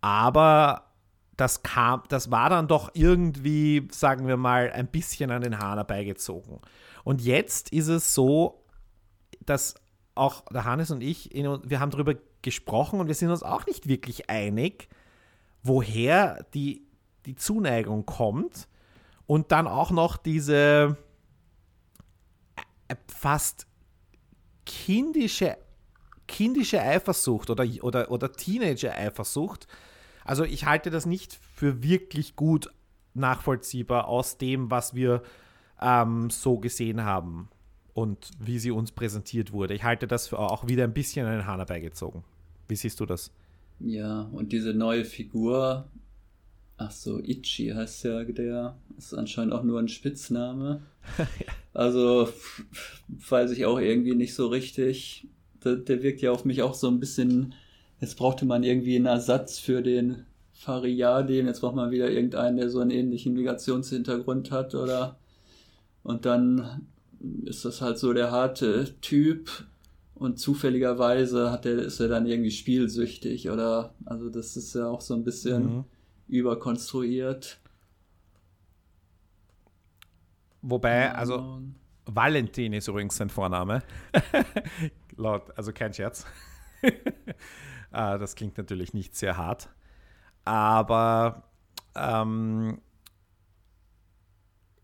Aber das kam, das war dann doch irgendwie, sagen wir mal, ein bisschen an den Haaren herbeigezogen. Und jetzt ist es so, dass auch der Hannes und ich, wir haben darüber gesprochen und wir sind uns auch nicht wirklich einig, woher die, die Zuneigung kommt und dann auch noch diese äh, fast kindische, kindische Eifersucht oder, oder, oder Teenager-Eifersucht. Also ich halte das nicht für wirklich gut nachvollziehbar aus dem, was wir ähm, so gesehen haben und wie sie uns präsentiert wurde. Ich halte das für auch wieder ein bisschen an den Hahn herbeigezogen. Wie siehst du das? Ja, und diese neue Figur, ach so, Ichi heißt ja der, ist anscheinend auch nur ein Spitzname. Also weiß ich auch irgendwie nicht so richtig. Der, der wirkt ja auf mich auch so ein bisschen, jetzt brauchte man irgendwie einen Ersatz für den Fariadim, jetzt braucht man wieder irgendeinen, der so einen ähnlichen Migrationshintergrund hat oder und dann ist das halt so der harte Typ und zufälligerweise hat er, ist er dann irgendwie spielsüchtig oder also das ist ja auch so ein bisschen mhm. überkonstruiert. Wobei, also Valentin ist übrigens sein Vorname. Laut, also kein Scherz. ah, das klingt natürlich nicht sehr hart. Aber ähm,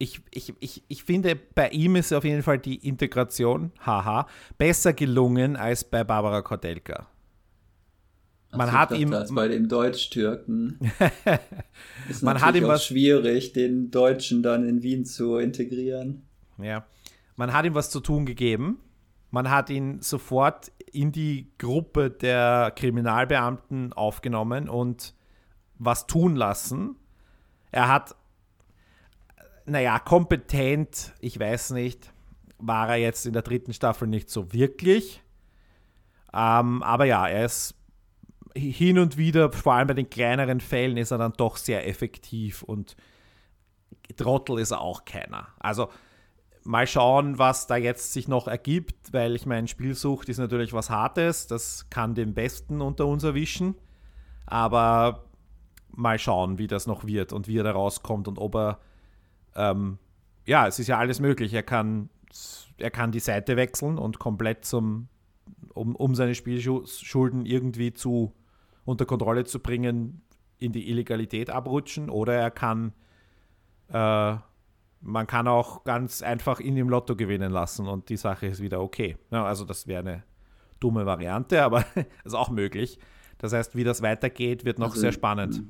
ich, ich, ich, ich finde, bei ihm ist auf jeden Fall die Integration, haha, besser gelungen als bei Barbara Kordelka. Man Ach, hat ihm bei dem Deutsch-Türken ist man hat ihm was schwierig, den Deutschen dann in Wien zu integrieren. Ja, man hat ihm was zu tun gegeben. Man hat ihn sofort in die Gruppe der Kriminalbeamten aufgenommen und was tun lassen. Er hat, naja, kompetent, ich weiß nicht, war er jetzt in der dritten Staffel nicht so wirklich. Ähm, aber ja, er ist hin und wieder, vor allem bei den kleineren Fällen, ist er dann doch sehr effektiv und Trottel ist er auch keiner. Also mal schauen, was da jetzt sich noch ergibt, weil ich meine, Spielsucht ist natürlich was Hartes, das kann den Besten unter uns erwischen, aber mal schauen, wie das noch wird und wie er da rauskommt und ob er, ähm, ja, es ist ja alles möglich, er kann, er kann die Seite wechseln und komplett zum, um, um seine Spielschulden irgendwie zu unter Kontrolle zu bringen, in die Illegalität abrutschen oder er kann, äh, man kann auch ganz einfach ihn im Lotto gewinnen lassen und die Sache ist wieder okay. Ja, also das wäre eine dumme Variante, aber ist auch möglich. Das heißt, wie das weitergeht, wird noch also, sehr spannend.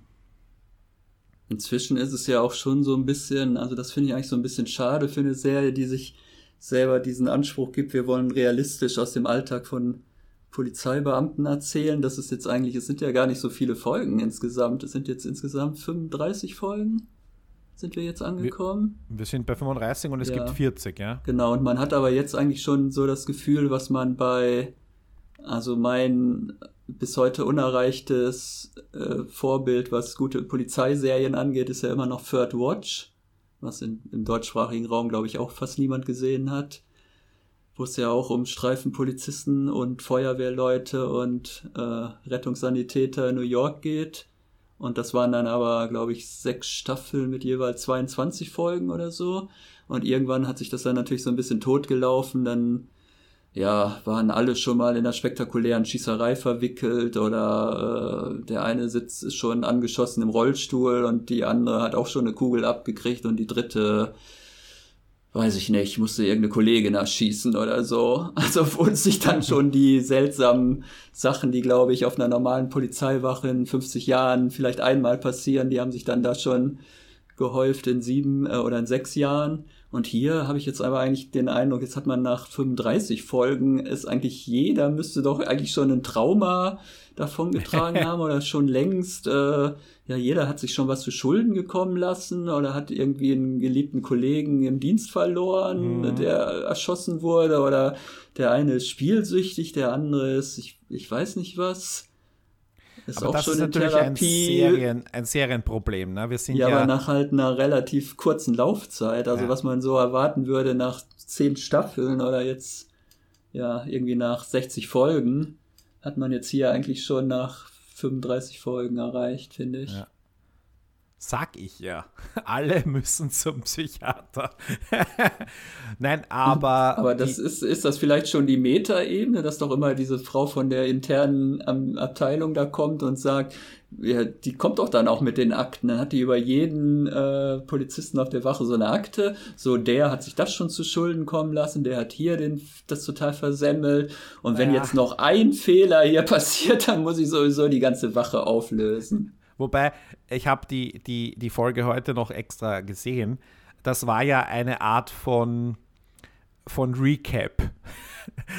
Inzwischen ist es ja auch schon so ein bisschen, also das finde ich eigentlich so ein bisschen schade für eine Serie, die sich selber diesen Anspruch gibt, wir wollen realistisch aus dem Alltag von Polizeibeamten erzählen. Das ist jetzt eigentlich, es sind ja gar nicht so viele Folgen insgesamt. Es sind jetzt insgesamt 35 Folgen. Sind wir jetzt angekommen? Wir, wir sind bei 35 und es ja. gibt 40, ja. Genau, und man hat aber jetzt eigentlich schon so das Gefühl, was man bei, also mein bis heute unerreichtes äh, Vorbild, was gute Polizeiserien angeht, ist ja immer noch Third Watch, was in, im deutschsprachigen Raum, glaube ich, auch fast niemand gesehen hat wo es ja auch um Streifenpolizisten und Feuerwehrleute und äh, Rettungssanitäter in New York geht. Und das waren dann aber, glaube ich, sechs Staffeln mit jeweils 22 Folgen oder so. Und irgendwann hat sich das dann natürlich so ein bisschen totgelaufen. Dann, ja, waren alle schon mal in einer spektakulären Schießerei verwickelt oder äh, der eine sitzt schon angeschossen im Rollstuhl und die andere hat auch schon eine Kugel abgekriegt und die dritte weiß ich nicht, musste irgendeine Kollegin erschießen oder so. Also wo sich dann schon die seltsamen Sachen, die, glaube ich, auf einer normalen Polizeiwache in 50 Jahren vielleicht einmal passieren, die haben sich dann da schon gehäuft in sieben äh, oder in sechs Jahren. Und hier habe ich jetzt aber eigentlich den Eindruck, jetzt hat man nach 35 Folgen, ist eigentlich jeder müsste doch eigentlich schon ein Trauma davongetragen haben oder schon längst, äh, ja, jeder hat sich schon was zu Schulden gekommen lassen oder hat irgendwie einen geliebten Kollegen im Dienst verloren, mhm. der erschossen wurde oder der eine ist spielsüchtig, der andere ist, ich, ich weiß nicht was. Ist aber auch das schon ist natürlich ein, Serien, ein Serienproblem. Ne? Wir sind ja, ja, aber nach halt einer relativ kurzen Laufzeit, also ja. was man so erwarten würde nach zehn Staffeln oder jetzt ja irgendwie nach 60 Folgen, hat man jetzt hier eigentlich schon nach 35 Folgen erreicht, finde ich. Ja. Sag ich ja. Alle müssen zum Psychiater. Nein, aber. Aber das ist, ist das vielleicht schon die Metaebene, dass doch immer diese Frau von der internen Abteilung da kommt und sagt, ja, die kommt doch dann auch mit den Akten. Dann hat die über jeden äh, Polizisten auf der Wache so eine Akte. So, der hat sich das schon zu Schulden kommen lassen, der hat hier den, das total versemmelt. Und wenn ja. jetzt noch ein Fehler hier passiert, dann muss ich sowieso die ganze Wache auflösen. Wobei, ich habe die, die, die Folge heute noch extra gesehen. Das war ja eine Art von, von Recap.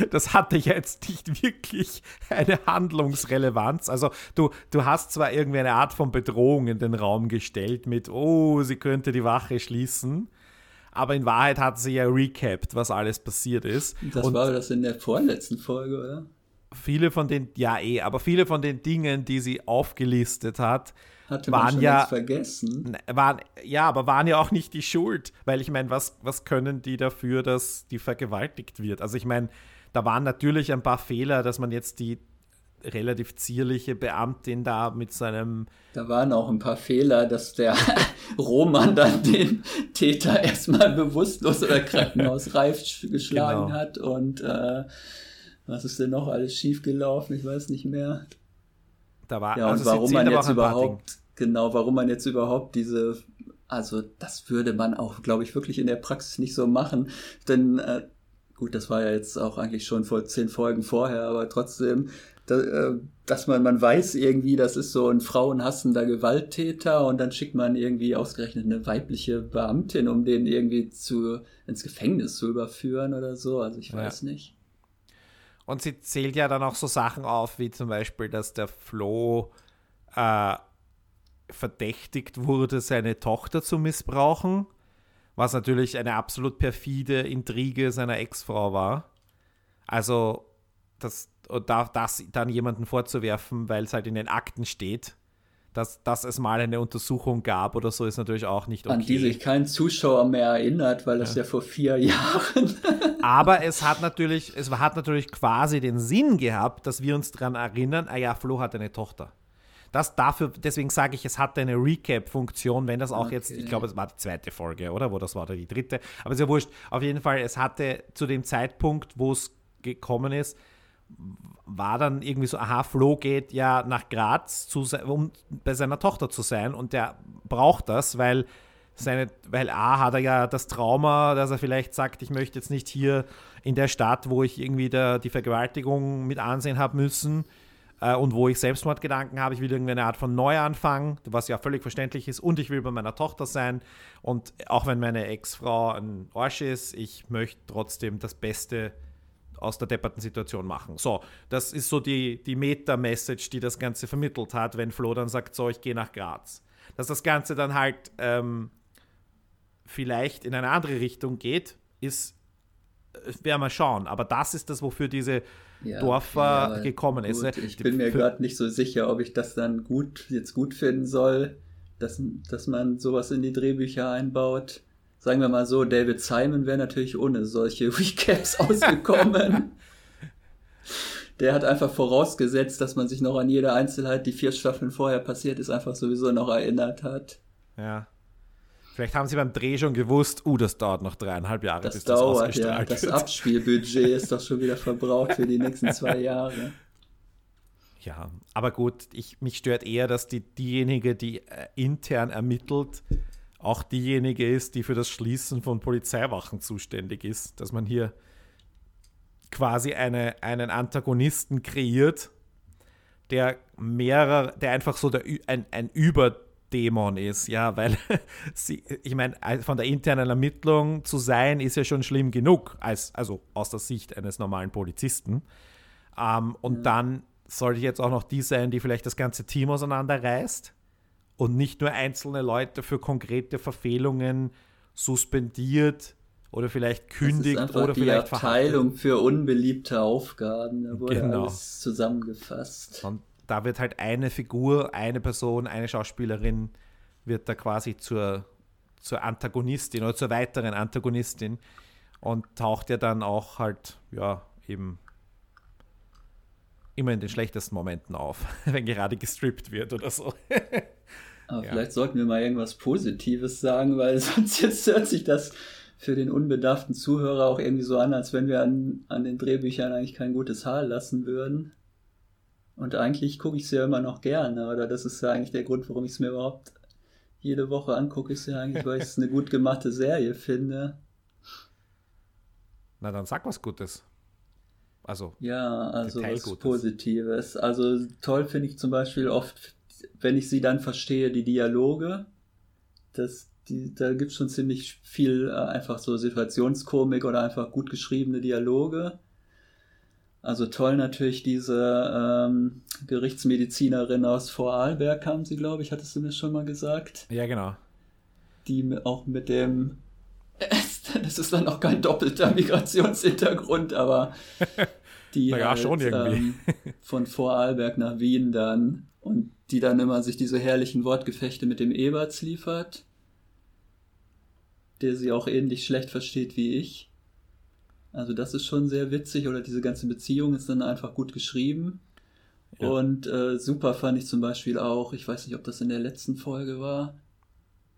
Das hatte jetzt nicht wirklich eine Handlungsrelevanz. Also du, du hast zwar irgendwie eine Art von Bedrohung in den Raum gestellt mit, oh, sie könnte die Wache schließen. Aber in Wahrheit hat sie ja recapped, was alles passiert ist. Das Und war das in der vorletzten Folge, oder? Viele von den, ja eh, aber viele von den Dingen, die sie aufgelistet hat, Hatte waren ja vergessen. Waren, ja, aber waren ja auch nicht die Schuld, weil ich meine, was, was können die dafür, dass die vergewaltigt wird? Also ich meine, da waren natürlich ein paar Fehler, dass man jetzt die relativ zierliche Beamtin da mit seinem. Da waren auch ein paar Fehler, dass der Roman dann den Täter erstmal bewusstlos oder krankenhausreif geschlagen genau. hat und äh, was ist denn noch alles schiefgelaufen? Ich weiß nicht mehr. Da war, ja, also und warum man jetzt überhaupt, genau, warum man jetzt überhaupt diese, also das würde man auch, glaube ich, wirklich in der Praxis nicht so machen. Denn, äh, gut, das war ja jetzt auch eigentlich schon vor zehn Folgen vorher, aber trotzdem, da, äh, dass man, man weiß irgendwie, das ist so ein frauenhassender Gewalttäter und dann schickt man irgendwie ausgerechnet eine weibliche Beamtin, um den irgendwie zu, ins Gefängnis zu überführen oder so. Also ich weiß ja. nicht. Und sie zählt ja dann auch so Sachen auf, wie zum Beispiel, dass der Flo äh, verdächtigt wurde, seine Tochter zu missbrauchen, was natürlich eine absolut perfide Intrige seiner Ex-Frau war. Also, das, das dann jemanden vorzuwerfen, weil es halt in den Akten steht, dass, dass es mal eine Untersuchung gab oder so, ist natürlich auch nicht okay. An die sich kein Zuschauer mehr erinnert, weil das ja, ja vor vier Jahren. Aber es hat natürlich, es hat natürlich quasi den Sinn gehabt, dass wir uns daran erinnern, ah ja, Flo hat eine Tochter. Das dafür, deswegen sage ich, es hat eine Recap-Funktion, wenn das auch okay. jetzt, ich glaube, es war die zweite Folge, oder? Wo das war, oder die dritte. Aber ist ja wurscht. Auf jeden Fall, es hatte zu dem Zeitpunkt, wo es gekommen ist, war dann irgendwie so, aha, Flo geht ja nach Graz, zu, um bei seiner Tochter zu sein und der braucht das, weil seine, weil A hat er ja das Trauma, dass er vielleicht sagt, ich möchte jetzt nicht hier in der Stadt, wo ich irgendwie der, die Vergewaltigung mit ansehen habe müssen äh, und wo ich Selbstmordgedanken habe, ich will irgendwie eine Art von Neuanfang, was ja völlig verständlich ist und ich will bei meiner Tochter sein. Und auch wenn meine Ex-Frau ein Arsch ist, ich möchte trotzdem das Beste aus der depperten Situation machen. So, das ist so die, die Meta-Message, die das Ganze vermittelt hat, wenn Flo dann sagt, so, ich gehe nach Graz. Dass das Ganze dann halt ähm, vielleicht in eine andere Richtung geht, ist, äh, werden wir schauen. Aber das ist das, wofür diese ja, Dorfer ja, gekommen gut, ist. Ne? Ich bin mir gerade nicht so sicher, ob ich das dann gut, jetzt gut finden soll, dass, dass man sowas in die Drehbücher einbaut sagen wir mal so, David Simon wäre natürlich ohne solche Recaps ausgekommen. Der hat einfach vorausgesetzt, dass man sich noch an jede Einzelheit, die vier Staffeln vorher passiert ist, einfach sowieso noch erinnert hat. Ja. Vielleicht haben sie beim Dreh schon gewusst, uh, das dauert noch dreieinhalb Jahre, das bis dauert, das ausgestrahlt ja. Das Abspielbudget ist doch schon wieder verbraucht für die nächsten zwei Jahre. Ja, aber gut, ich, mich stört eher, dass die, diejenige, die äh, intern ermittelt, auch diejenige ist, die für das Schließen von Polizeiwachen zuständig ist, dass man hier quasi eine, einen Antagonisten kreiert, der mehrere, der einfach so der, ein, ein Überdämon ist, ja, weil sie, ich meine, von der internen Ermittlung zu sein, ist ja schon schlimm genug, als, also aus der Sicht eines normalen Polizisten. Ähm, und mhm. dann sollte jetzt auch noch die sein, die vielleicht das ganze Team auseinanderreißt und nicht nur einzelne Leute für konkrete Verfehlungen suspendiert oder vielleicht kündigt das ist oder die vielleicht Abteilung für unbeliebte Aufgaben. Da wurde genau. alles zusammengefasst. Und da wird halt eine Figur, eine Person, eine Schauspielerin wird da quasi zur, zur Antagonistin oder zur weiteren Antagonistin und taucht ja dann auch halt, ja, eben immer in den schlechtesten Momenten auf, wenn gerade gestrippt wird oder so. Aber ja. vielleicht sollten wir mal irgendwas Positives sagen, weil sonst jetzt hört sich das für den unbedarften Zuhörer auch irgendwie so an, als wenn wir an, an den Drehbüchern eigentlich kein gutes Haar lassen würden. Und eigentlich gucke ich es ja immer noch gerne, oder das ist ja eigentlich der Grund, warum ich es mir überhaupt jede Woche angucke, ist ja eigentlich, weil ich es eine gut gemachte Serie finde. Na, dann sag was Gutes. Also. Ja, also was Positives. Also toll finde ich zum Beispiel oft, wenn ich sie dann verstehe, die Dialoge. Das, die, da gibt es schon ziemlich viel äh, einfach so Situationskomik oder einfach gut geschriebene Dialoge. Also toll natürlich diese ähm, Gerichtsmedizinerin aus Vorarlberg kam sie, glaube ich, hattest du mir schon mal gesagt. Ja, genau. Die auch mit dem, das ist dann auch kein doppelter Migrationshintergrund, aber die halt, schon irgendwie. Ähm, von Vorarlberg nach Wien dann und die dann immer sich diese herrlichen Wortgefechte mit dem Eberts liefert der sie auch ähnlich schlecht versteht wie ich. Also das ist schon sehr witzig oder diese ganze Beziehung ist dann einfach gut geschrieben. Ja. Und äh, super fand ich zum Beispiel auch, ich weiß nicht, ob das in der letzten Folge war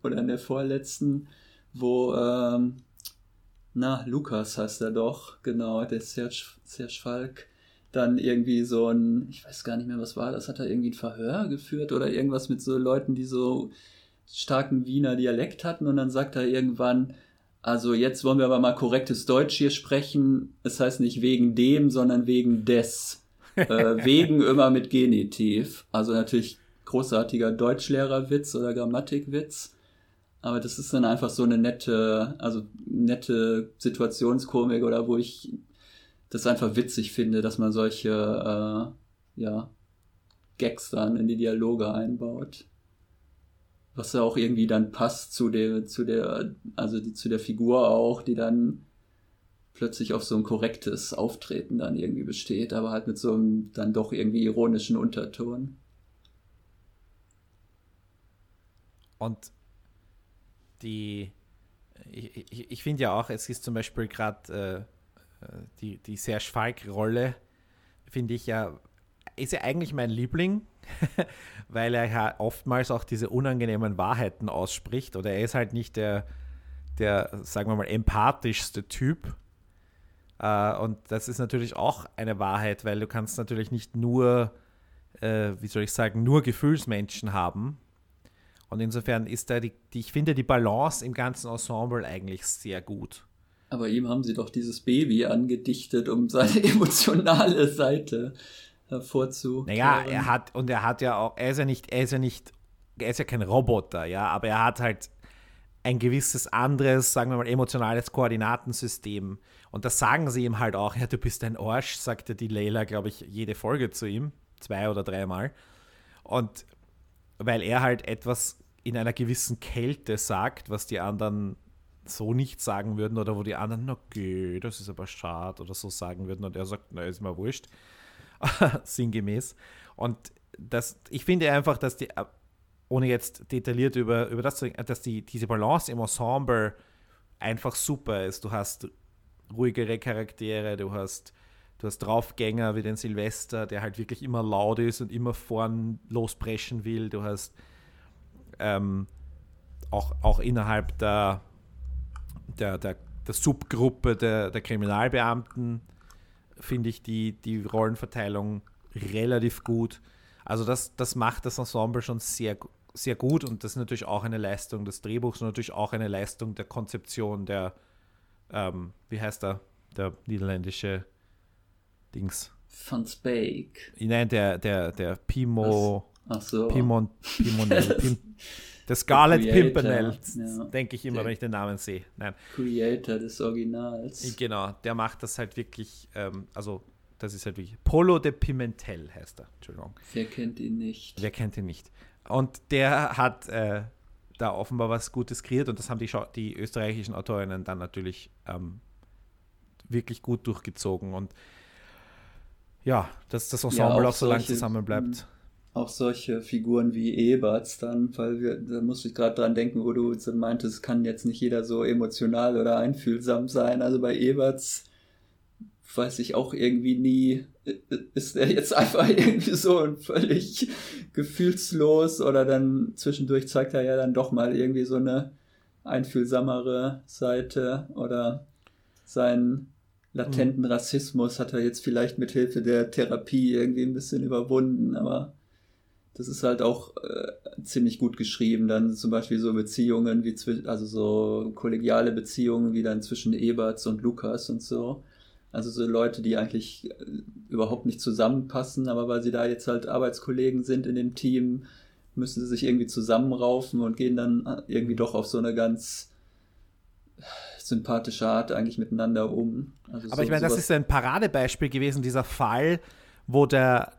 oder in der vorletzten, wo, ähm, na, Lukas heißt er doch, genau, der Serge, Serge Falk, dann irgendwie so ein, ich weiß gar nicht mehr, was war das, hat er irgendwie ein Verhör geführt oder irgendwas mit so Leuten, die so starken Wiener Dialekt hatten und dann sagt er irgendwann, also jetzt wollen wir aber mal korrektes Deutsch hier sprechen. Es heißt nicht wegen dem, sondern wegen des. äh, wegen immer mit Genitiv. Also natürlich großartiger Deutschlehrerwitz oder Grammatikwitz. Aber das ist dann einfach so eine nette, also nette Situationskomik oder wo ich das einfach witzig finde, dass man solche, äh, ja, Gags dann in die Dialoge einbaut was ja auch irgendwie dann passt zu der, zu der, also die, zu der Figur auch, die dann plötzlich auf so ein korrektes Auftreten dann irgendwie besteht, aber halt mit so einem dann doch irgendwie ironischen Unterton. Und die, ich, ich, ich finde ja auch, es ist zum Beispiel gerade äh, die, die Serge Falk-Rolle, finde ich ja, ist ja eigentlich mein Liebling weil er ja oftmals auch diese unangenehmen Wahrheiten ausspricht oder er ist halt nicht der, der sagen wir mal, empathischste Typ. Äh, und das ist natürlich auch eine Wahrheit, weil du kannst natürlich nicht nur, äh, wie soll ich sagen, nur Gefühlsmenschen haben. Und insofern ist da die, die, ich finde die Balance im ganzen Ensemble eigentlich sehr gut. Aber ihm haben sie doch dieses Baby angedichtet, um seine emotionale Seite hervorzu. Naja, er hat, und er hat ja auch, er ist ja nicht, er ist ja nicht, er ist ja kein Roboter, ja, aber er hat halt ein gewisses anderes, sagen wir mal, emotionales Koordinatensystem. Und das sagen sie ihm halt auch, ja, du bist ein Arsch, sagte die Leila, glaube ich, jede Folge zu ihm, zwei oder dreimal. Und weil er halt etwas in einer gewissen Kälte sagt, was die anderen so nicht sagen würden oder wo die anderen, okay, das ist aber schade oder so sagen würden und er sagt, na, ist mir wurscht. sinngemäß. Und das, ich finde einfach, dass die, ohne jetzt detailliert über, über das zu dass die, diese Balance im Ensemble einfach super ist. Du hast ruhigere Charaktere, du hast, du hast Draufgänger wie den Silvester, der halt wirklich immer laut ist und immer vorn lospreschen will. Du hast ähm, auch, auch innerhalb der, der, der, der Subgruppe der, der Kriminalbeamten finde ich die, die Rollenverteilung relativ gut. Also das, das macht das Ensemble schon sehr, sehr gut und das ist natürlich auch eine Leistung des Drehbuchs und natürlich auch eine Leistung der Konzeption der, ähm, wie heißt er, der niederländische Dings. Van Spake. Nein, der, der, der Pimo. Ach so. Pimon, Pimonel. Pim, der Scarlet Pimpernel, ja. denke ich immer, Der- wenn ich den Namen sehe. Nein, Creator des Originals. genau, der macht das halt wirklich, ähm, also das ist halt wirklich, Polo de Pimentel heißt er, Entschuldigung. Wer kennt ihn nicht? Wer kennt ihn nicht? Und der hat äh, da offenbar was Gutes kreiert und das haben die, Schau die österreichischen Autorinnen dann natürlich ähm, wirklich gut durchgezogen und ja, dass das Ensemble auch auch, so lange zusammen bleibt. Auch solche Figuren wie Eberts dann, weil wir, da musste ich gerade dran denken, wo du meintest, kann jetzt nicht jeder so emotional oder einfühlsam sein. Also bei Eberts weiß ich auch irgendwie nie, ist er jetzt einfach irgendwie so völlig gefühlslos oder dann zwischendurch zeigt er ja dann doch mal irgendwie so eine einfühlsamere Seite oder seinen latenten Rassismus hat er jetzt vielleicht mit Hilfe der Therapie irgendwie ein bisschen überwunden, aber das ist halt auch äh, ziemlich gut geschrieben. Dann zum Beispiel so Beziehungen wie zwischen, also so kollegiale Beziehungen wie dann zwischen Eberts und Lukas und so. Also so Leute, die eigentlich äh, überhaupt nicht zusammenpassen, aber weil sie da jetzt halt Arbeitskollegen sind in dem Team, müssen sie sich irgendwie zusammenraufen und gehen dann äh, irgendwie doch auf so eine ganz sympathische Art eigentlich miteinander um. Also Aber so, ich meine, das ist ein Paradebeispiel gewesen, dieser Fall, wo der,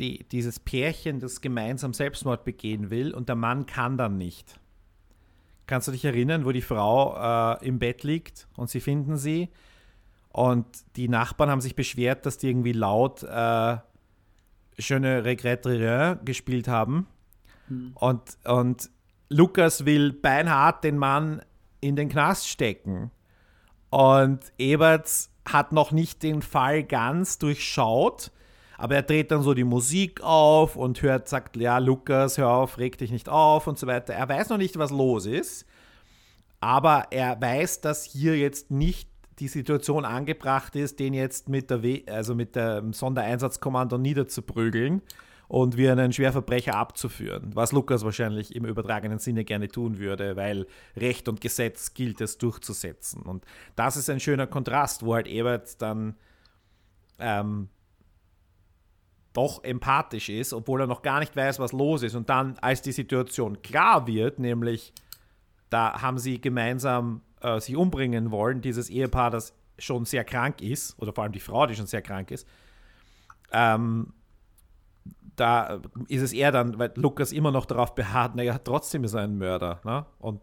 die, dieses Pärchen das gemeinsam Selbstmord begehen will und der Mann kann dann nicht. Kannst du dich erinnern, wo die Frau äh, im Bett liegt und sie finden sie und die Nachbarn haben sich beschwert, dass die irgendwie laut äh, Schöne Regrette Rien gespielt haben und, und Lukas will beinhart den Mann in den Knast stecken. Und Eberts hat noch nicht den Fall ganz durchschaut, aber er dreht dann so die Musik auf und hört, sagt, ja, Lukas, hör auf, reg dich nicht auf und so weiter. Er weiß noch nicht, was los ist, aber er weiß, dass hier jetzt nicht die Situation angebracht ist, den jetzt mit der w also mit dem Sondereinsatzkommando niederzuprügeln und wie einen Schwerverbrecher abzuführen, was Lukas wahrscheinlich im übertragenen Sinne gerne tun würde, weil Recht und Gesetz gilt es durchzusetzen. Und das ist ein schöner Kontrast, wo halt Ebert dann ähm, doch empathisch ist, obwohl er noch gar nicht weiß, was los ist. Und dann, als die Situation klar wird, nämlich da haben sie gemeinsam äh, sich umbringen wollen, dieses Ehepaar, das schon sehr krank ist, oder vor allem die Frau, die schon sehr krank ist, ähm, da ist es eher dann, weil Lukas immer noch darauf beharrt, naja, trotzdem ist er ein Mörder. Ne? Und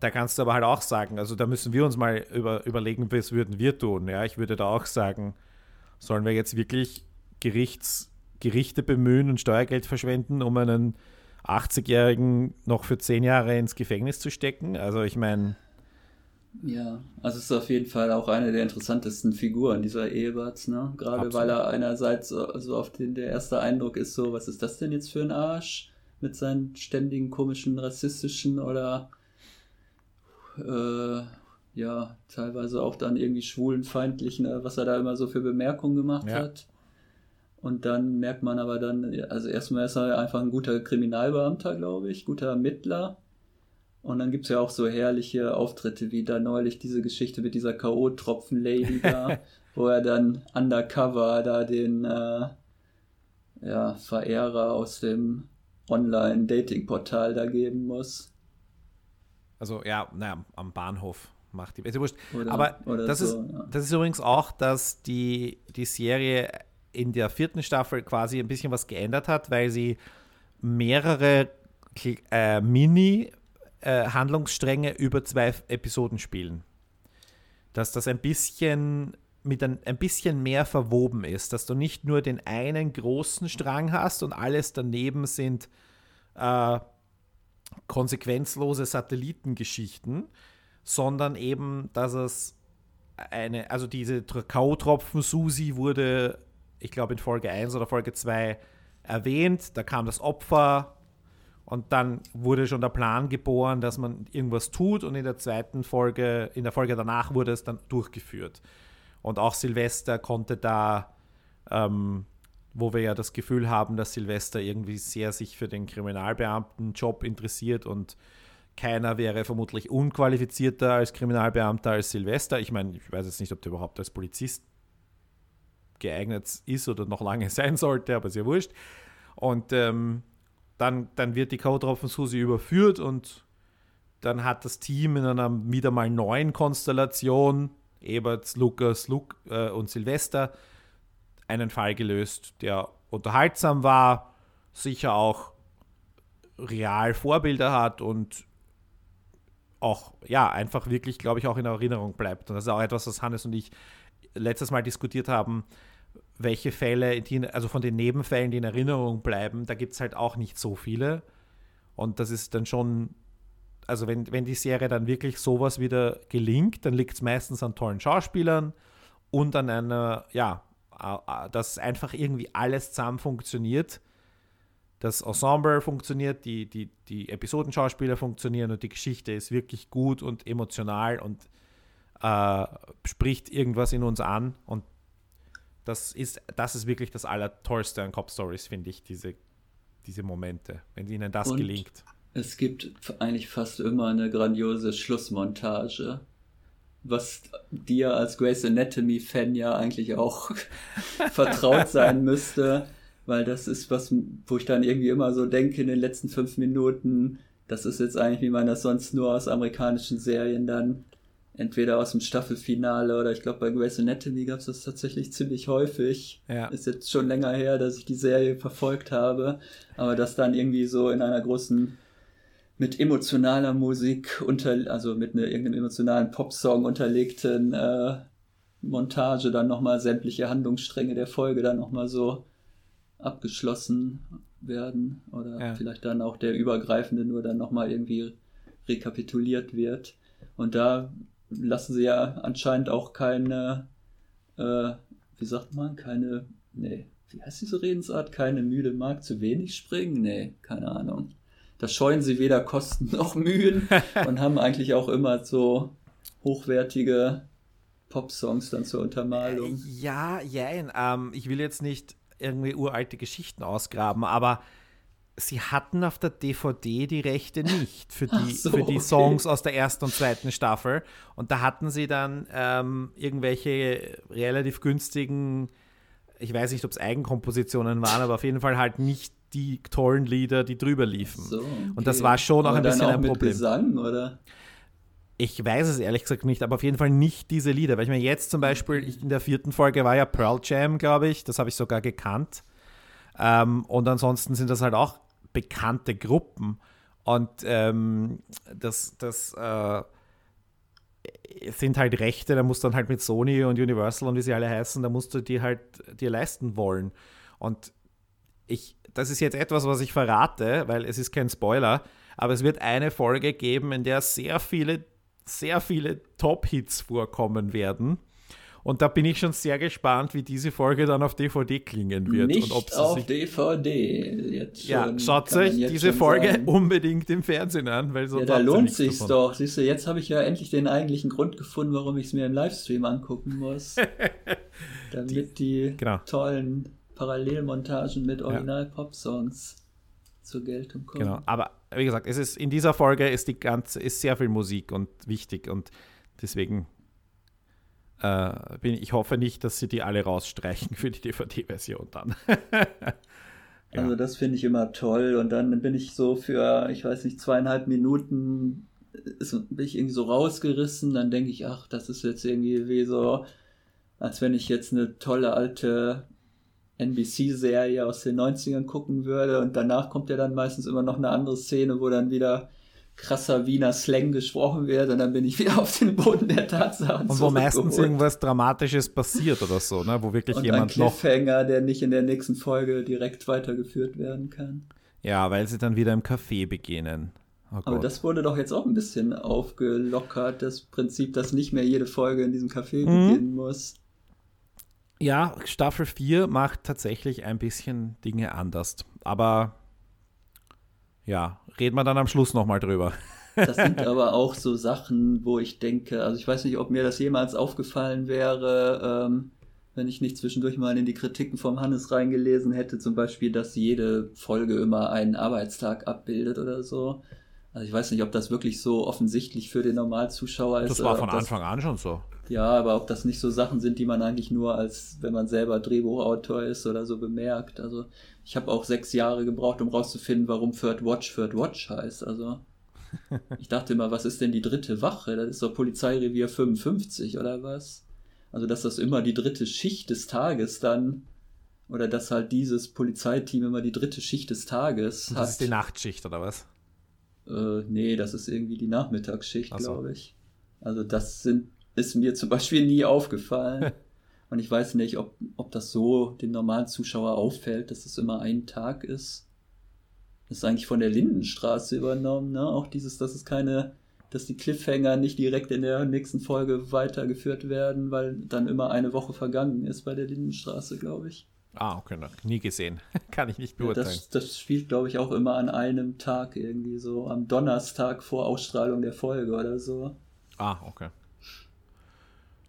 da kannst du aber halt auch sagen, also da müssen wir uns mal über, überlegen, was würden wir tun. Ja, ich würde da auch sagen, sollen wir jetzt wirklich Gerichts, Gerichte bemühen und Steuergeld verschwenden, um einen 80-Jährigen noch für 10 Jahre ins Gefängnis zu stecken? Also ich meine, Ja, also es ist auf jeden Fall auch eine der interessantesten Figuren dieser Eberts, ne? Gerade Absolut. weil er einerseits so, so auf den der erste Eindruck ist so, was ist das denn jetzt für ein Arsch mit seinen ständigen komischen rassistischen oder äh, ja teilweise auch dann irgendwie schwulenfeindlichen, äh, was er da immer so für Bemerkungen gemacht Ja. hat. Und dann merkt man aber dann, also erstmal ist er einfach ein guter Kriminalbeamter, glaube ich, guter Ermittler. Und dann gibt es ja auch so herrliche Auftritte, wie da neulich diese Geschichte mit dieser K.O.-Tropfen-Lady da, wo er dann undercover da den äh, ja, Verehrer aus dem Online-Dating-Portal da geben muss. also ja, naja, am Bahnhof macht die, ist ja wurscht. Oder- Aber oder das, so, ist, ja. das ist übrigens auch, dass die, die Serie in der vierten Staffel quasi ein bisschen was geändert hat, weil sie mehrere äh, Mini-Handlungsstränge über zwei Episoden spielen. Dass das ein bisschen mit ein, ein bisschen mehr verwoben ist, dass du nicht nur den einen großen Strang hast und alles daneben sind äh, konsequenzlose Satellitengeschichten, sondern eben, dass es eine, also diese K.O.-Tropfen Susi wurde, ich glaube in Folge 1 oder Folge 2 erwähnt, da kam das Opfer und dann wurde schon der Plan geboren, dass man irgendwas tut und in der zweiten Folge, in der Folge danach wurde es dann durchgeführt. Und auch Silvester konnte da ähm, wo wir ja das Gefühl haben, dass Silvester irgendwie sehr sich für den Kriminalbeamtenjob interessiert und keiner wäre vermutlich unqualifizierter als Kriminalbeamter als Silvester. Ich meine, ich weiß jetzt nicht, ob der überhaupt als Polizist geeignet ist oder noch lange sein sollte, aber ist ja wurscht. Und ähm, dann, dann wird die Code Susi überführt und dann hat das Team in einer wieder mal neuen Konstellation, Eberts, Lukas Luke, äh, und Silvester, einen Fall gelöst, der unterhaltsam war, sicher auch real Vorbilder hat und auch, ja, einfach wirklich, glaube ich, auch in Erinnerung bleibt. Und das ist auch etwas, was Hannes und ich letztes Mal diskutiert haben, welche Fälle, die, also von den Nebenfällen, die in Erinnerung bleiben, da gibt es halt auch nicht so viele. Und das ist dann schon, also wenn, wenn die Serie dann wirklich sowas wieder gelingt, dann liegt es meistens an tollen Schauspielern und an einer, ja, dass einfach irgendwie alles zusammen funktioniert. Das Ensemble funktioniert, die, die, die Episodenschauspieler funktionieren und die Geschichte ist wirklich gut und emotional und äh, spricht irgendwas in uns an. Und das ist, das ist wirklich das Allertollste an Cop Stories, finde ich, diese, diese Momente, wenn ihnen das und gelingt. Es gibt eigentlich fast immer eine grandiose Schlussmontage was dir als Grey's Anatomy-Fan ja eigentlich auch vertraut sein müsste, weil das ist was, wo ich dann irgendwie immer so denke in den letzten fünf Minuten, das ist jetzt eigentlich, wie man das sonst nur aus amerikanischen Serien dann entweder aus dem Staffelfinale oder ich glaube bei Grey's Anatomy gab es das tatsächlich ziemlich häufig. Ja. Ist jetzt schon länger her, dass ich die Serie verfolgt habe, aber das dann irgendwie so in einer großen mit emotionaler Musik unter, also mit einer irgendeinem emotionalen Popsong unterlegten äh, Montage dann nochmal sämtliche Handlungsstränge der Folge dann nochmal so abgeschlossen werden oder ja. vielleicht dann auch der übergreifende nur dann nochmal irgendwie rekapituliert wird. Und da lassen sie ja anscheinend auch keine, äh, wie sagt man, keine, nee, wie heißt diese Redensart? Keine müde Mark zu wenig springen? Nee, keine Ahnung da scheuen sie weder Kosten noch Mühen und haben eigentlich auch immer so hochwertige Pop-Songs dann zur Untermalung. Äh, ja, jein. Ähm, ich will jetzt nicht irgendwie uralte Geschichten ausgraben, aber sie hatten auf der DVD die Rechte nicht für die, so, für die okay. Songs aus der ersten und zweiten Staffel. Und da hatten sie dann ähm, irgendwelche relativ günstigen, ich weiß nicht, ob es Eigenkompositionen waren, aber auf jeden Fall halt nicht die tollen Lieder, die drüber liefen. So, okay. Und das war schon auch aber ein bisschen auch ein Problem. Gesang, oder? Ich weiß es ehrlich gesagt nicht, aber auf jeden Fall nicht diese Lieder. Weil ich meine, jetzt zum Beispiel, ich, in der vierten Folge war ja Pearl Jam, glaube ich. Das habe ich sogar gekannt. Ähm, und ansonsten sind das halt auch bekannte Gruppen. Und ähm, das, das äh, sind halt Rechte, da musst du dann halt mit Sony und Universal und wie sie alle heißen, da musst du die halt dir leisten wollen. Und ich, das ist jetzt etwas, was ich verrate, weil es ist kein Spoiler, aber es wird eine Folge geben, in der sehr viele, sehr viele Top-Hits vorkommen werden. Und da bin ich schon sehr gespannt, wie diese Folge dann auf DVD klingen wird. Nicht und ob auf sich, DVD. Jetzt schon, ja, schaut euch diese Folge sagen. unbedingt im Fernsehen an, weil so Ja, da lohnt sich's davon. doch. Siehst du, jetzt habe ich ja endlich den eigentlichen Grund gefunden, warum ich es mir im Livestream angucken muss. damit die, die genau. tollen Parallelmontagen mit Original-Pop-Songs zur Geltung kommen. Genau, aber wie gesagt, es ist in dieser Folge ist die ganze ist sehr viel Musik und wichtig und deswegen äh, bin ich hoffe nicht, dass sie die alle rausstreichen für die DVD-Version dann. ja. Also das finde ich immer toll und dann bin ich so für, ich weiß nicht, zweieinhalb Minuten bin ich irgendwie so rausgerissen, dann denke ich, ach, das ist jetzt irgendwie wie so, als wenn ich jetzt eine tolle alte NBC-Serie aus den 90ern gucken würde und danach kommt ja dann meistens immer noch eine andere Szene, wo dann wieder krasser Wiener Slang gesprochen wird und dann bin ich wieder auf den Boden der Tatsachen Und wo meistens irgendwas Dramatisches passiert oder so, ne? wo wirklich und jemand ein Cliffhanger, noch... der nicht in der nächsten Folge direkt weitergeführt werden kann. Ja, weil sie dann wieder im Café beginnen. Oh Aber das wurde doch jetzt auch ein bisschen aufgelockert, das Prinzip, dass nicht mehr jede Folge in diesem Café mhm. beginnen muss. Ja, Staffel 4 macht tatsächlich ein bisschen Dinge anders. Aber ja, reden wir dann am Schluss nochmal drüber. Das sind aber auch so Sachen, wo ich denke, also ich weiß nicht, ob mir das jemals aufgefallen wäre, ähm, wenn ich nicht zwischendurch mal in die Kritiken vom Hannes reingelesen hätte, zum Beispiel, dass jede Folge immer einen Arbeitstag abbildet oder so. Also ich weiß nicht, ob das wirklich so offensichtlich für den Normalzuschauer ist. Das war von Anfang an schon so. Ja, aber ob das nicht so Sachen sind, die man eigentlich nur als, wenn man selber Drehbuchautor ist oder so bemerkt. Also ich habe auch sechs Jahre gebraucht, um rauszufinden, warum Third Watch Third Watch heißt. Also ich dachte immer, was ist denn die dritte Wache? Das ist doch Polizeirevier 55 oder was? Also dass das immer die dritte Schicht des Tages dann oder dass halt dieses Polizeiteam immer die dritte Schicht des Tages das hat. Das ist die Nachtschicht oder was? Äh, nee, das ist irgendwie die Nachmittagsschicht, so. glaube ich. Also das sind, ist mir zum Beispiel nie aufgefallen. Und ich weiß nicht, ob, ob das so dem normalen Zuschauer auffällt, dass es immer ein Tag ist. Das ist eigentlich von der Lindenstraße übernommen, ne? Auch dieses, dass es keine, dass die Cliffhanger nicht direkt in der nächsten Folge weitergeführt werden, weil dann immer eine Woche vergangen ist bei der Lindenstraße, glaube ich. Ah, okay, noch nie gesehen. Kann ich nicht beurteilen. Das, das spielt, glaube ich, auch immer an einem Tag irgendwie so, am Donnerstag vor Ausstrahlung der Folge oder so. Ah, okay.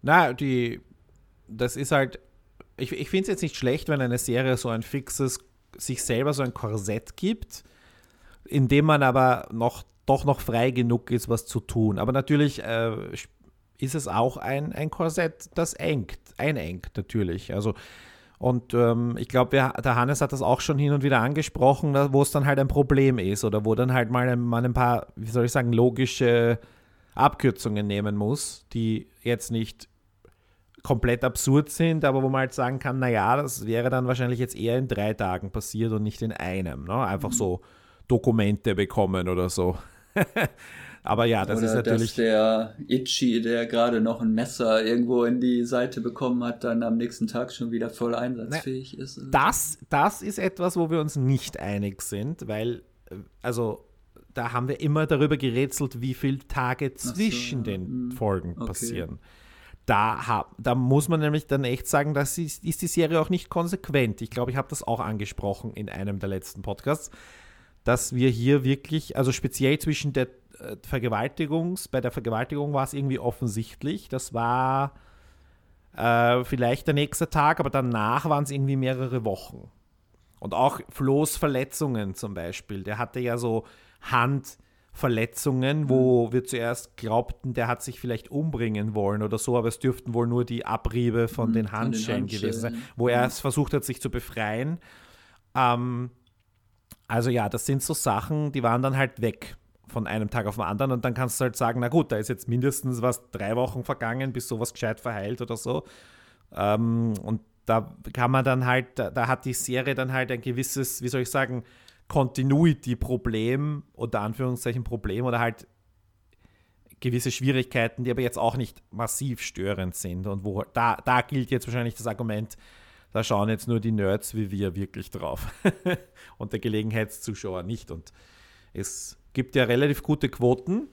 Na, die, das ist halt, ich, ich finde es jetzt nicht schlecht, wenn eine Serie so ein fixes, sich selber so ein Korsett gibt, in dem man aber noch, doch noch frei genug ist, was zu tun. Aber natürlich äh, ist es auch ein, ein Korsett, das engt, einengt natürlich. Also und ähm, ich glaube, der Hannes hat das auch schon hin und wieder angesprochen, wo es dann halt ein Problem ist oder wo dann halt mal ein, mal ein paar, wie soll ich sagen, logische Abkürzungen nehmen muss, die jetzt nicht komplett absurd sind, aber wo man halt sagen kann, naja, das wäre dann wahrscheinlich jetzt eher in drei Tagen passiert und nicht in einem. Ne? Einfach so Dokumente bekommen oder so. Aber ja, das Oder ist natürlich. Dass der Itchy, der gerade noch ein Messer irgendwo in die Seite bekommen hat, dann am nächsten Tag schon wieder voll einsatzfähig ne, ist. Das, das ist etwas, wo wir uns nicht einig sind, weil, äh, also, da haben wir immer darüber gerätselt, wie viele Tage zwischen so, den hm, Folgen okay. passieren. Da, da, muss man nämlich dann echt sagen, das ist, ist die Serie auch nicht konsequent. Ich glaube, ich habe das auch angesprochen in einem der letzten Podcasts, dass wir hier wirklich, also speziell zwischen der äh, Vergewaltigungs, bei der Vergewaltigung war es irgendwie offensichtlich. Das war äh, vielleicht der nächste Tag, aber danach waren es irgendwie mehrere Wochen. Und auch Flo's Verletzungen zum Beispiel. Der hatte ja so Handverletzungen, wo mhm. wir zuerst glaubten, der hat sich vielleicht umbringen wollen oder so, aber es dürften wohl nur die Abriebe von mhm, den Handschellen gewesen sein, wo er es versucht hat, sich zu befreien. Ähm, also ja, das sind so Sachen, die waren dann halt weg von einem Tag auf den anderen und dann kannst du halt sagen, na gut, da ist jetzt mindestens was drei Wochen vergangen, bis sowas gescheit verheilt oder so. Ähm, und da kann man dann halt, da, da, hat die Serie dann halt ein gewisses, wie soll ich sagen, Continuity-Problem oder Anführungszeichen Problem oder halt gewisse Schwierigkeiten, die aber jetzt auch nicht massiv störend sind. Und wo da, da gilt jetzt wahrscheinlich das Argument, da schauen jetzt nur die Nerds wie wir wirklich drauf. und der Gelegenheitszuschauer nicht. Und es gibt ja relativ gute Quoten.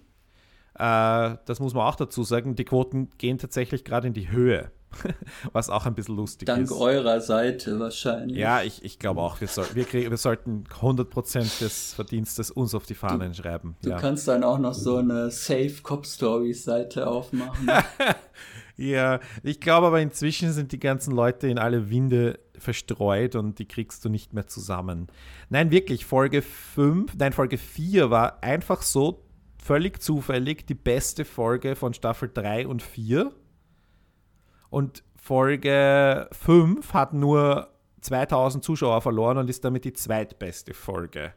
Äh, das muss man auch dazu sagen. Die Quoten gehen tatsächlich gerade in die Höhe, was auch ein bisschen lustig Dank ist. Dank eurer Seite wahrscheinlich. Ja, ich, ich glaube auch, wir, soll, wir, krieg, wir sollten 100% des Verdienstes uns auf die Fahnen du, schreiben. Du ja. kannst dann auch noch so eine Safe Cop Stories Seite aufmachen. ja, ich glaube aber inzwischen sind die ganzen Leute in alle Winde verstreut und die kriegst du nicht mehr zusammen. Nein, wirklich, Folge 5, nein, Folge 4 war einfach so völlig zufällig die beste Folge von Staffel 3 und 4. Und Folge 5 hat nur 2000 Zuschauer verloren und ist damit die zweitbeste Folge.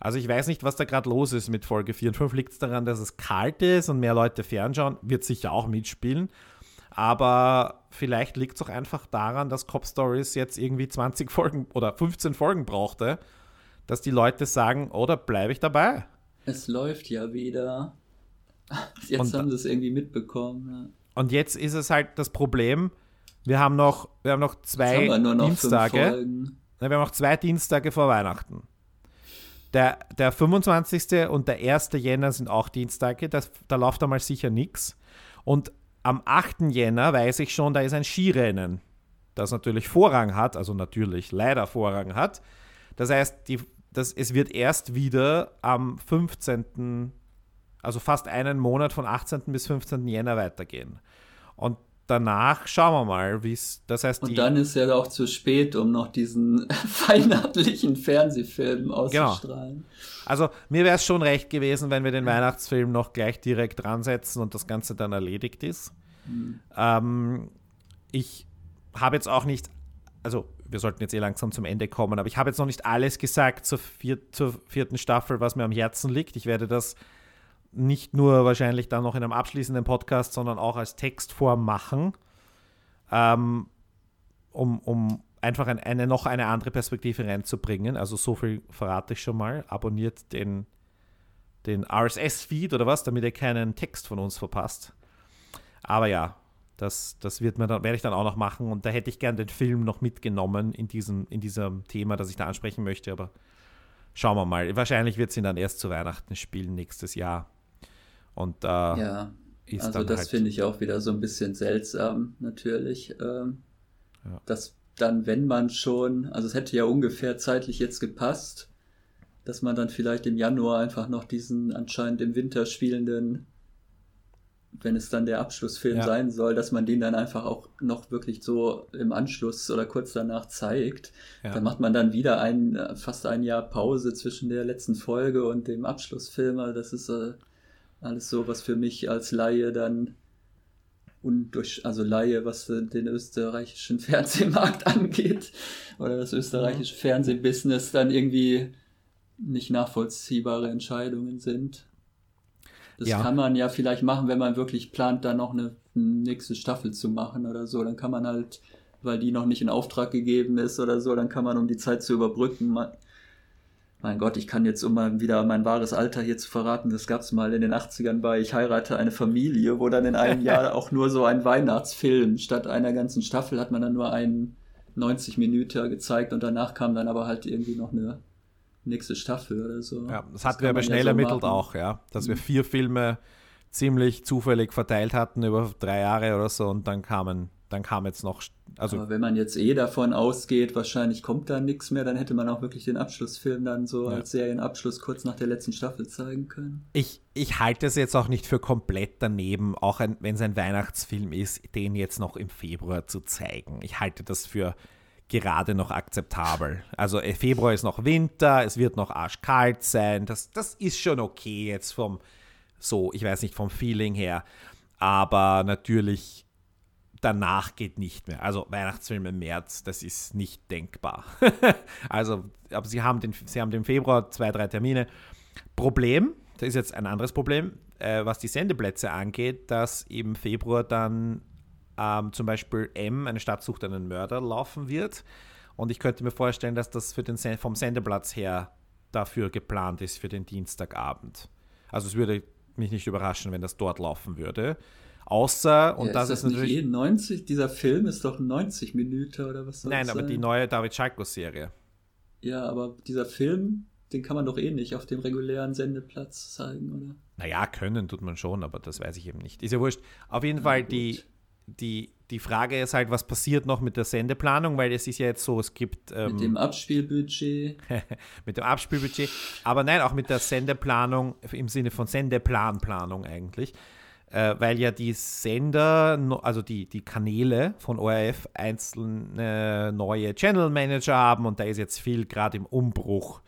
Also ich weiß nicht, was da gerade los ist mit Folge 4 und 5. Liegt es daran, dass es kalt ist und mehr Leute fernschauen? Wird sicher auch mitspielen. Aber vielleicht liegt es auch einfach daran, dass Cop Stories jetzt irgendwie 20 Folgen oder 15 Folgen brauchte, dass die Leute sagen, oder oh, bleibe ich dabei? Es läuft ja wieder. Jetzt und, haben sie es irgendwie mitbekommen. Und jetzt ist es halt das Problem, wir haben noch, wir haben noch zwei haben wir noch Dienstage. Wir haben noch zwei Dienstage vor Weihnachten. Der, der 25. und der 1. Jänner sind auch Dienstage, das, da läuft einmal sicher nichts. Und am 8. Jänner weiß ich schon, da ist ein Skirennen, das natürlich Vorrang hat, also natürlich leider Vorrang hat. Das heißt, die, das, es wird erst wieder am 15., also fast einen Monat von 18. bis 15. Jänner weitergehen. Und danach schauen wir mal, wie es, das heißt, Und dann ist ja auch zu spät, um noch diesen weihnachtlichen Fernsehfilm auszustrahlen. Genau. Also mir wäre es schon recht gewesen, wenn wir den Weihnachtsfilm noch gleich direkt dran setzen und das Ganze dann erledigt ist. Mhm. Ähm, ich habe jetzt auch nicht, also wir sollten jetzt eh langsam zum Ende kommen, aber ich habe jetzt noch nicht alles gesagt zur, vier, zur vierten Staffel, was mir am Herzen liegt. Ich werde das nicht nur wahrscheinlich dann noch in einem abschließenden Podcast, sondern auch als Textform machen, ähm, um, um einfach ein, eine noch eine andere Perspektive reinzubringen. Also so viel verrate ich schon mal. Abonniert den, den RSS-Feed oder was, damit ihr keinen Text von uns verpasst. Aber ja, das, das wird mir dann, werde ich dann auch noch machen und da hätte ich gern den Film noch mitgenommen in diesem, in diesem Thema, das ich da ansprechen möchte, aber schauen wir mal. Wahrscheinlich wird es ihn dann erst zu Weihnachten spielen nächstes Jahr. Und da äh, ja, also das halt finde ich auch wieder so ein bisschen seltsam, natürlich. Ähm, ja. Dass dann, wenn man schon, also es hätte ja ungefähr zeitlich jetzt gepasst, dass man dann vielleicht im Januar einfach noch diesen anscheinend im Winter spielenden, wenn es dann der Abschlussfilm ja. sein soll, dass man den dann einfach auch noch wirklich so im Anschluss oder kurz danach zeigt. Ja. Dann macht man dann wieder ein, fast ein Jahr Pause zwischen der letzten Folge und dem Abschlussfilm. Also das ist äh, alles so, was für mich als Laie dann undurch, also Laie, was den österreichischen Fernsehmarkt angeht oder das österreichische mhm. Fernsehbusiness dann irgendwie nicht nachvollziehbare Entscheidungen sind. Das ja. kann man ja vielleicht machen, wenn man wirklich plant, da noch eine nächste Staffel zu machen oder so. Dann kann man halt, weil die noch nicht in Auftrag gegeben ist oder so, dann kann man, um die Zeit zu überbrücken, mein Gott, ich kann jetzt, um mal wieder mein wahres Alter hier zu verraten, das gab es mal in den 80ern bei Ich heirate eine Familie, wo dann in einem Jahr auch nur so ein Weihnachtsfilm, statt einer ganzen Staffel hat man dann nur einen 90 Minuten gezeigt und danach kam dann aber halt irgendwie noch eine nächste Staffel oder so. Ja, das hatten wir aber schnell ja so ermittelt machen. auch, ja, dass mhm. wir vier Filme ziemlich zufällig verteilt hatten über drei Jahre oder so und dann kamen dann kam jetzt noch. Also Aber wenn man jetzt eh davon ausgeht, wahrscheinlich kommt da nichts mehr, dann hätte man auch wirklich den Abschlussfilm dann so ja. als Serienabschluss kurz nach der letzten Staffel zeigen können. Ich, ich halte es jetzt auch nicht für komplett daneben, auch wenn es ein Weihnachtsfilm ist, den jetzt noch im Februar zu zeigen. Ich halte das für gerade noch akzeptabel. Also äh, Februar ist noch Winter, es wird noch arschkalt sein. Das, das ist schon okay jetzt vom, so, ich weiß nicht, vom Feeling her. Aber natürlich danach geht nicht mehr. Also Weihnachtsfilm im März, das ist nicht denkbar. also, aber sie haben, den, sie haben den Februar zwei, drei Termine. Problem, das ist jetzt ein anderes Problem, äh, was die Sendeplätze angeht, dass im Februar dann ähm, zum Beispiel M, eine Stadt sucht einen Mörder, laufen wird. Und ich könnte mir vorstellen, dass das für den, vom Sendeplatz her dafür geplant ist, für den Dienstagabend. Also es würde mich nicht überraschen, wenn das dort laufen würde. Außer, und ja, das ist, das ist natürlich. Nicht 90, dieser Film ist doch 90 Minuten oder was soll Nein, aber sein? die neue David Schalko-Serie. Ja, aber dieser Film, den kann man doch eh nicht auf dem regulären Sendeplatz zeigen, oder? Naja, können tut man schon, aber das weiß ich eben nicht. Ist ja wurscht. Auf jeden ja, Fall, die, die, die Frage ist halt, was passiert noch mit der Sendeplanung, weil es ist ja jetzt so, es gibt. Ähm, mit dem Abspielbudget. mit dem Abspielbudget. Aber nein, auch mit der Sendeplanung im Sinne von Sendeplanplanung eigentlich äh, weil ja die Sender, also die, die Kanäle von ORF einzelne neue Channel Manager haben und da ist jetzt viel gerade im Umbruch.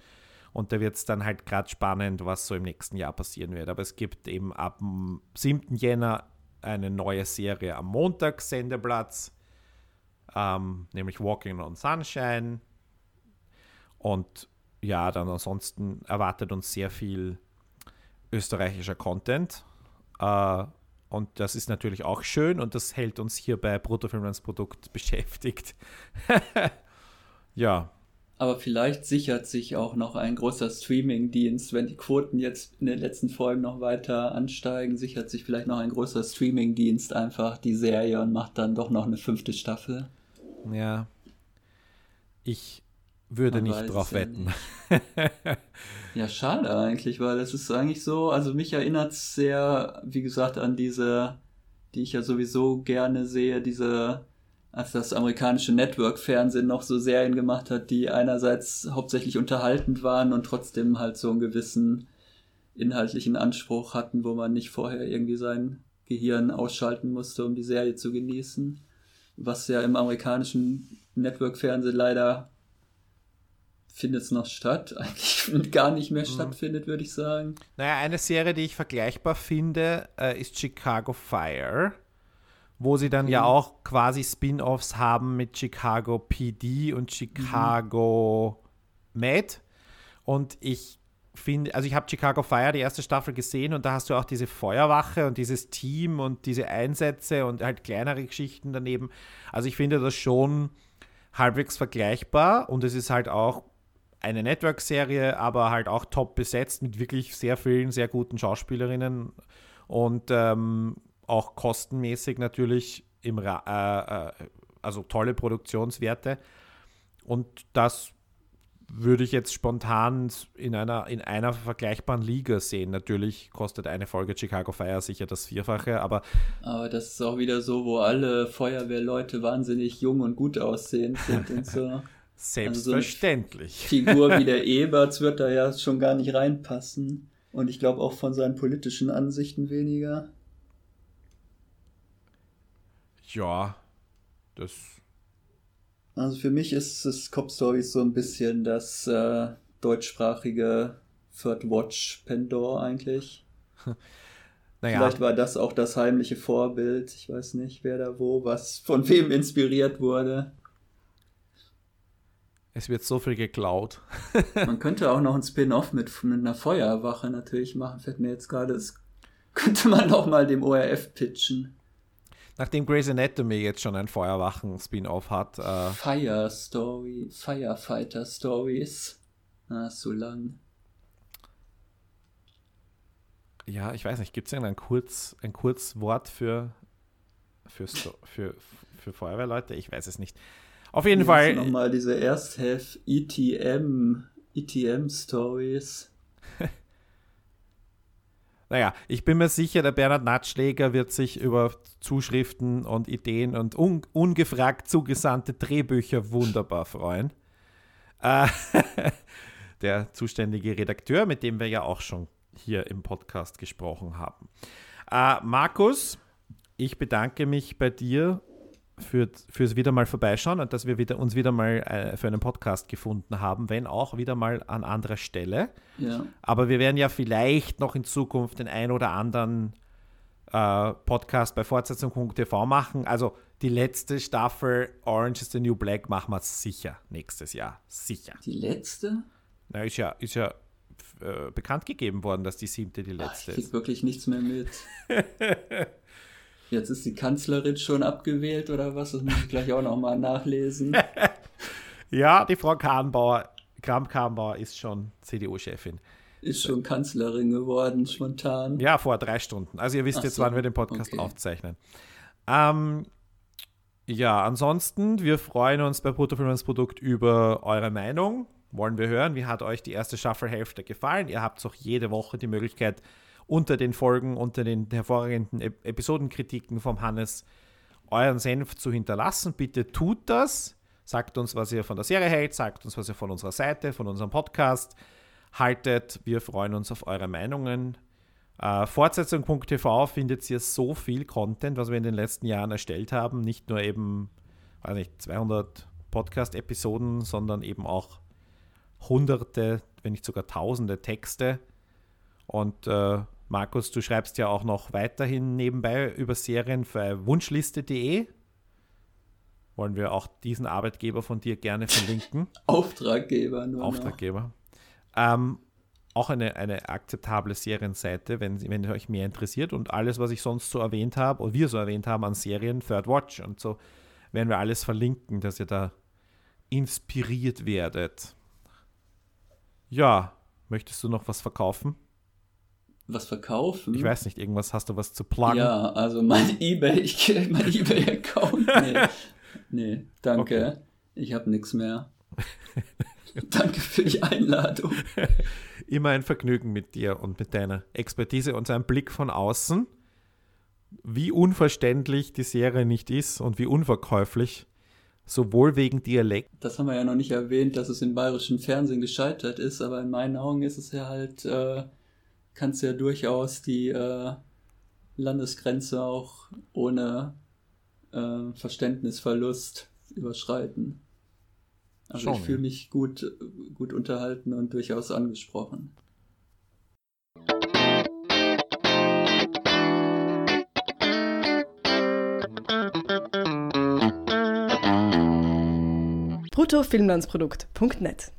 Und da wird es dann halt gerade spannend, was so im nächsten Jahr passieren wird. Aber es gibt eben ab dem 7. Jänner eine neue Serie am Montag Sendeplatz, ähm, nämlich Walking on Sunshine. Und ja, dann ansonsten erwartet uns sehr viel österreichischer Content. Äh, und das ist natürlich auch schön und das hält uns hier bei Bruttofilmlandsprodukt beschäftigt. ja. Aber vielleicht sichert sich auch noch ein großer Streaming-Dienst, wenn die Quoten jetzt in den letzten Folgen noch weiter ansteigen, sichert sich vielleicht noch ein großer Streaming-Dienst einfach die Serie und macht dann doch noch eine fünfte Staffel. Ja. Ich würde Man nicht drauf wetten. Ja, ja, schade eigentlich, weil es ist eigentlich so, also mich erinnert es sehr, wie gesagt, an diese, die ich ja sowieso gerne sehe, diese, als das amerikanische Network-Fernsehen noch so Serien gemacht hat, die einerseits hauptsächlich unterhaltend waren und trotzdem halt so einen gewissen inhaltlichen Anspruch hatten, wo man nicht vorher irgendwie sein Gehirn ausschalten musste, um die Serie zu genießen. Was ja im amerikanischen Network-Fernsehen leider findet es noch statt, eigentlich gar nicht mehr mhm. stattfindet, würde ich sagen. Naja, eine Serie, die ich vergleichbar finde, äh, ist Chicago Fire, wo sie dann mhm. ja auch quasi Spin-offs haben mit Chicago PD und Chicago mhm. Med. Und ich finde, also ich habe Chicago Fire die erste Staffel gesehen und da hast du auch diese Feuerwache und dieses Team und diese Einsätze und halt kleinere Geschichten daneben. Also ich finde das schon halbwegs vergleichbar und es ist halt auch eine Network-Serie, aber halt auch top besetzt mit wirklich sehr vielen, sehr guten Schauspielerinnen und ähm, auch kostenmäßig natürlich im Ra äh, äh, also tolle Produktionswerte. Und das würde ich jetzt spontan in einer, in einer vergleichbaren Liga sehen. Natürlich kostet eine Folge Chicago Fire sicher das Vierfache, aber. Aber das ist auch wieder so, wo alle Feuerwehrleute wahnsinnig jung und gut aussehend sind und so. Selbstverständlich. Also so Figur wie der Eberts wird da ja schon gar nicht reinpassen. Und ich glaube auch von seinen politischen Ansichten weniger. Ja, das. Also für mich ist es Cop Stories so ein bisschen das äh, deutschsprachige Third Watch Pendor eigentlich. naja. Vielleicht war das auch das heimliche Vorbild. Ich weiß nicht, wer da wo, was von wem inspiriert wurde. Es wird so viel geklaut. Man könnte auch noch ein Spin-off mit, mit einer Feuerwache natürlich machen. Fällt mir jetzt gerade, das könnte man auch mal dem ORF pitchen. Nachdem Grey's Anatomy jetzt schon ein Feuerwachen-Spin-off hat. Äh Fire Story, Firefighter Stories. Ah, so lang. Ja, ich weiß nicht, gibt es irgendein Kurz, ein Kurzwort für, für, für, für Feuerwehrleute? Ich weiß es nicht. Auf jeden Hier Fall. Nochmal diese Ersthef ETM, ETM Stories. naja, ich bin mir sicher, der Bernhard Natschläger wird sich über Zuschriften und Ideen und un ungefragt zugesandte Drehbücher wunderbar freuen. Äh, der zuständige Redakteur, mit dem wir ja auch schon hier im Podcast gesprochen haben. Äh, Markus, ich bedanke mich bei dir für, fürs wieder mal vorbeischauen und dass wir wieder, uns wieder mal äh, für einen Podcast gefunden haben, wenn auch wieder mal an anderer Stelle. Ja. Aber wir werden ja vielleicht noch in Zukunft den ein oder anderen äh, Podcast bei Fortsetzung.tv machen. Also die letzte Staffel Orange is the New Black machen wir sicher nächstes Jahr. Sicher. Die letzte? Na, ist ja, ist ja äh, bekannt gegeben worden, dass die siebte die letzte Ach, ich ist. Ich wirklich nichts mehr mit. Jetzt ist die Kanzlerin schon abgewählt oder was? Das muss ich gleich auch nochmal nachlesen. ja, die Frau Kahnbauer, Kramp-Kahnbauer ist schon CDU-Chefin. Ist schon Kanzlerin geworden, spontan. Ja, vor drei Stunden. Also ihr wisst Ach jetzt, so. wann wir den Podcast okay. aufzeichnen. Ähm, ja, ansonsten, wir freuen uns bei Bruttofilmens Produkt über eure Meinung. Wollen wir hören, wie hat euch die erste Staffelhälfte gefallen? Ihr habt auch jede Woche die Möglichkeit, unter den Folgen, unter den hervorragenden Episodenkritiken vom Hannes euren Senf zu hinterlassen. Bitte tut das. Sagt uns, was ihr von der Serie hält, sagt uns, was ihr von unserer Seite, von unserem Podcast haltet. Wir freuen uns auf eure Meinungen. Äh, Fortsetzung.tv findet ihr so viel Content, was wir in den letzten Jahren erstellt haben. Nicht nur eben, weiß nicht, 200 Podcast-Episoden, sondern eben auch hunderte, wenn nicht sogar tausende Texte. Und äh, Markus, du schreibst ja auch noch weiterhin nebenbei über Serien für wunschliste.de. Wollen wir auch diesen Arbeitgeber von dir gerne verlinken? Auftraggeber, nur. Auftraggeber. Ähm, auch eine, eine akzeptable Serienseite, wenn, wenn euch mehr interessiert. Und alles, was ich sonst so erwähnt habe, oder wir so erwähnt haben an Serien, Third Watch und so, werden wir alles verlinken, dass ihr da inspiriert werdet. Ja, möchtest du noch was verkaufen? Was verkaufen. Ich weiß nicht, irgendwas hast du was zu pluggen? Ja, also mein eBay, ich mein eBay-Account. Nee, nee, danke. Okay. Ich habe nichts mehr. danke für die Einladung. Immer ein Vergnügen mit dir und mit deiner Expertise und seinem Blick von außen. Wie unverständlich die Serie nicht ist und wie unverkäuflich. Sowohl wegen Dialekt. Das haben wir ja noch nicht erwähnt, dass es im bayerischen Fernsehen gescheitert ist, aber in meinen Augen ist es ja halt äh, kannst ja durchaus die äh, Landesgrenze auch ohne äh, Verständnisverlust überschreiten. Also Schon, ich fühle ja. mich gut, gut unterhalten und durchaus angesprochen. bruttofilmlandsprodukt.net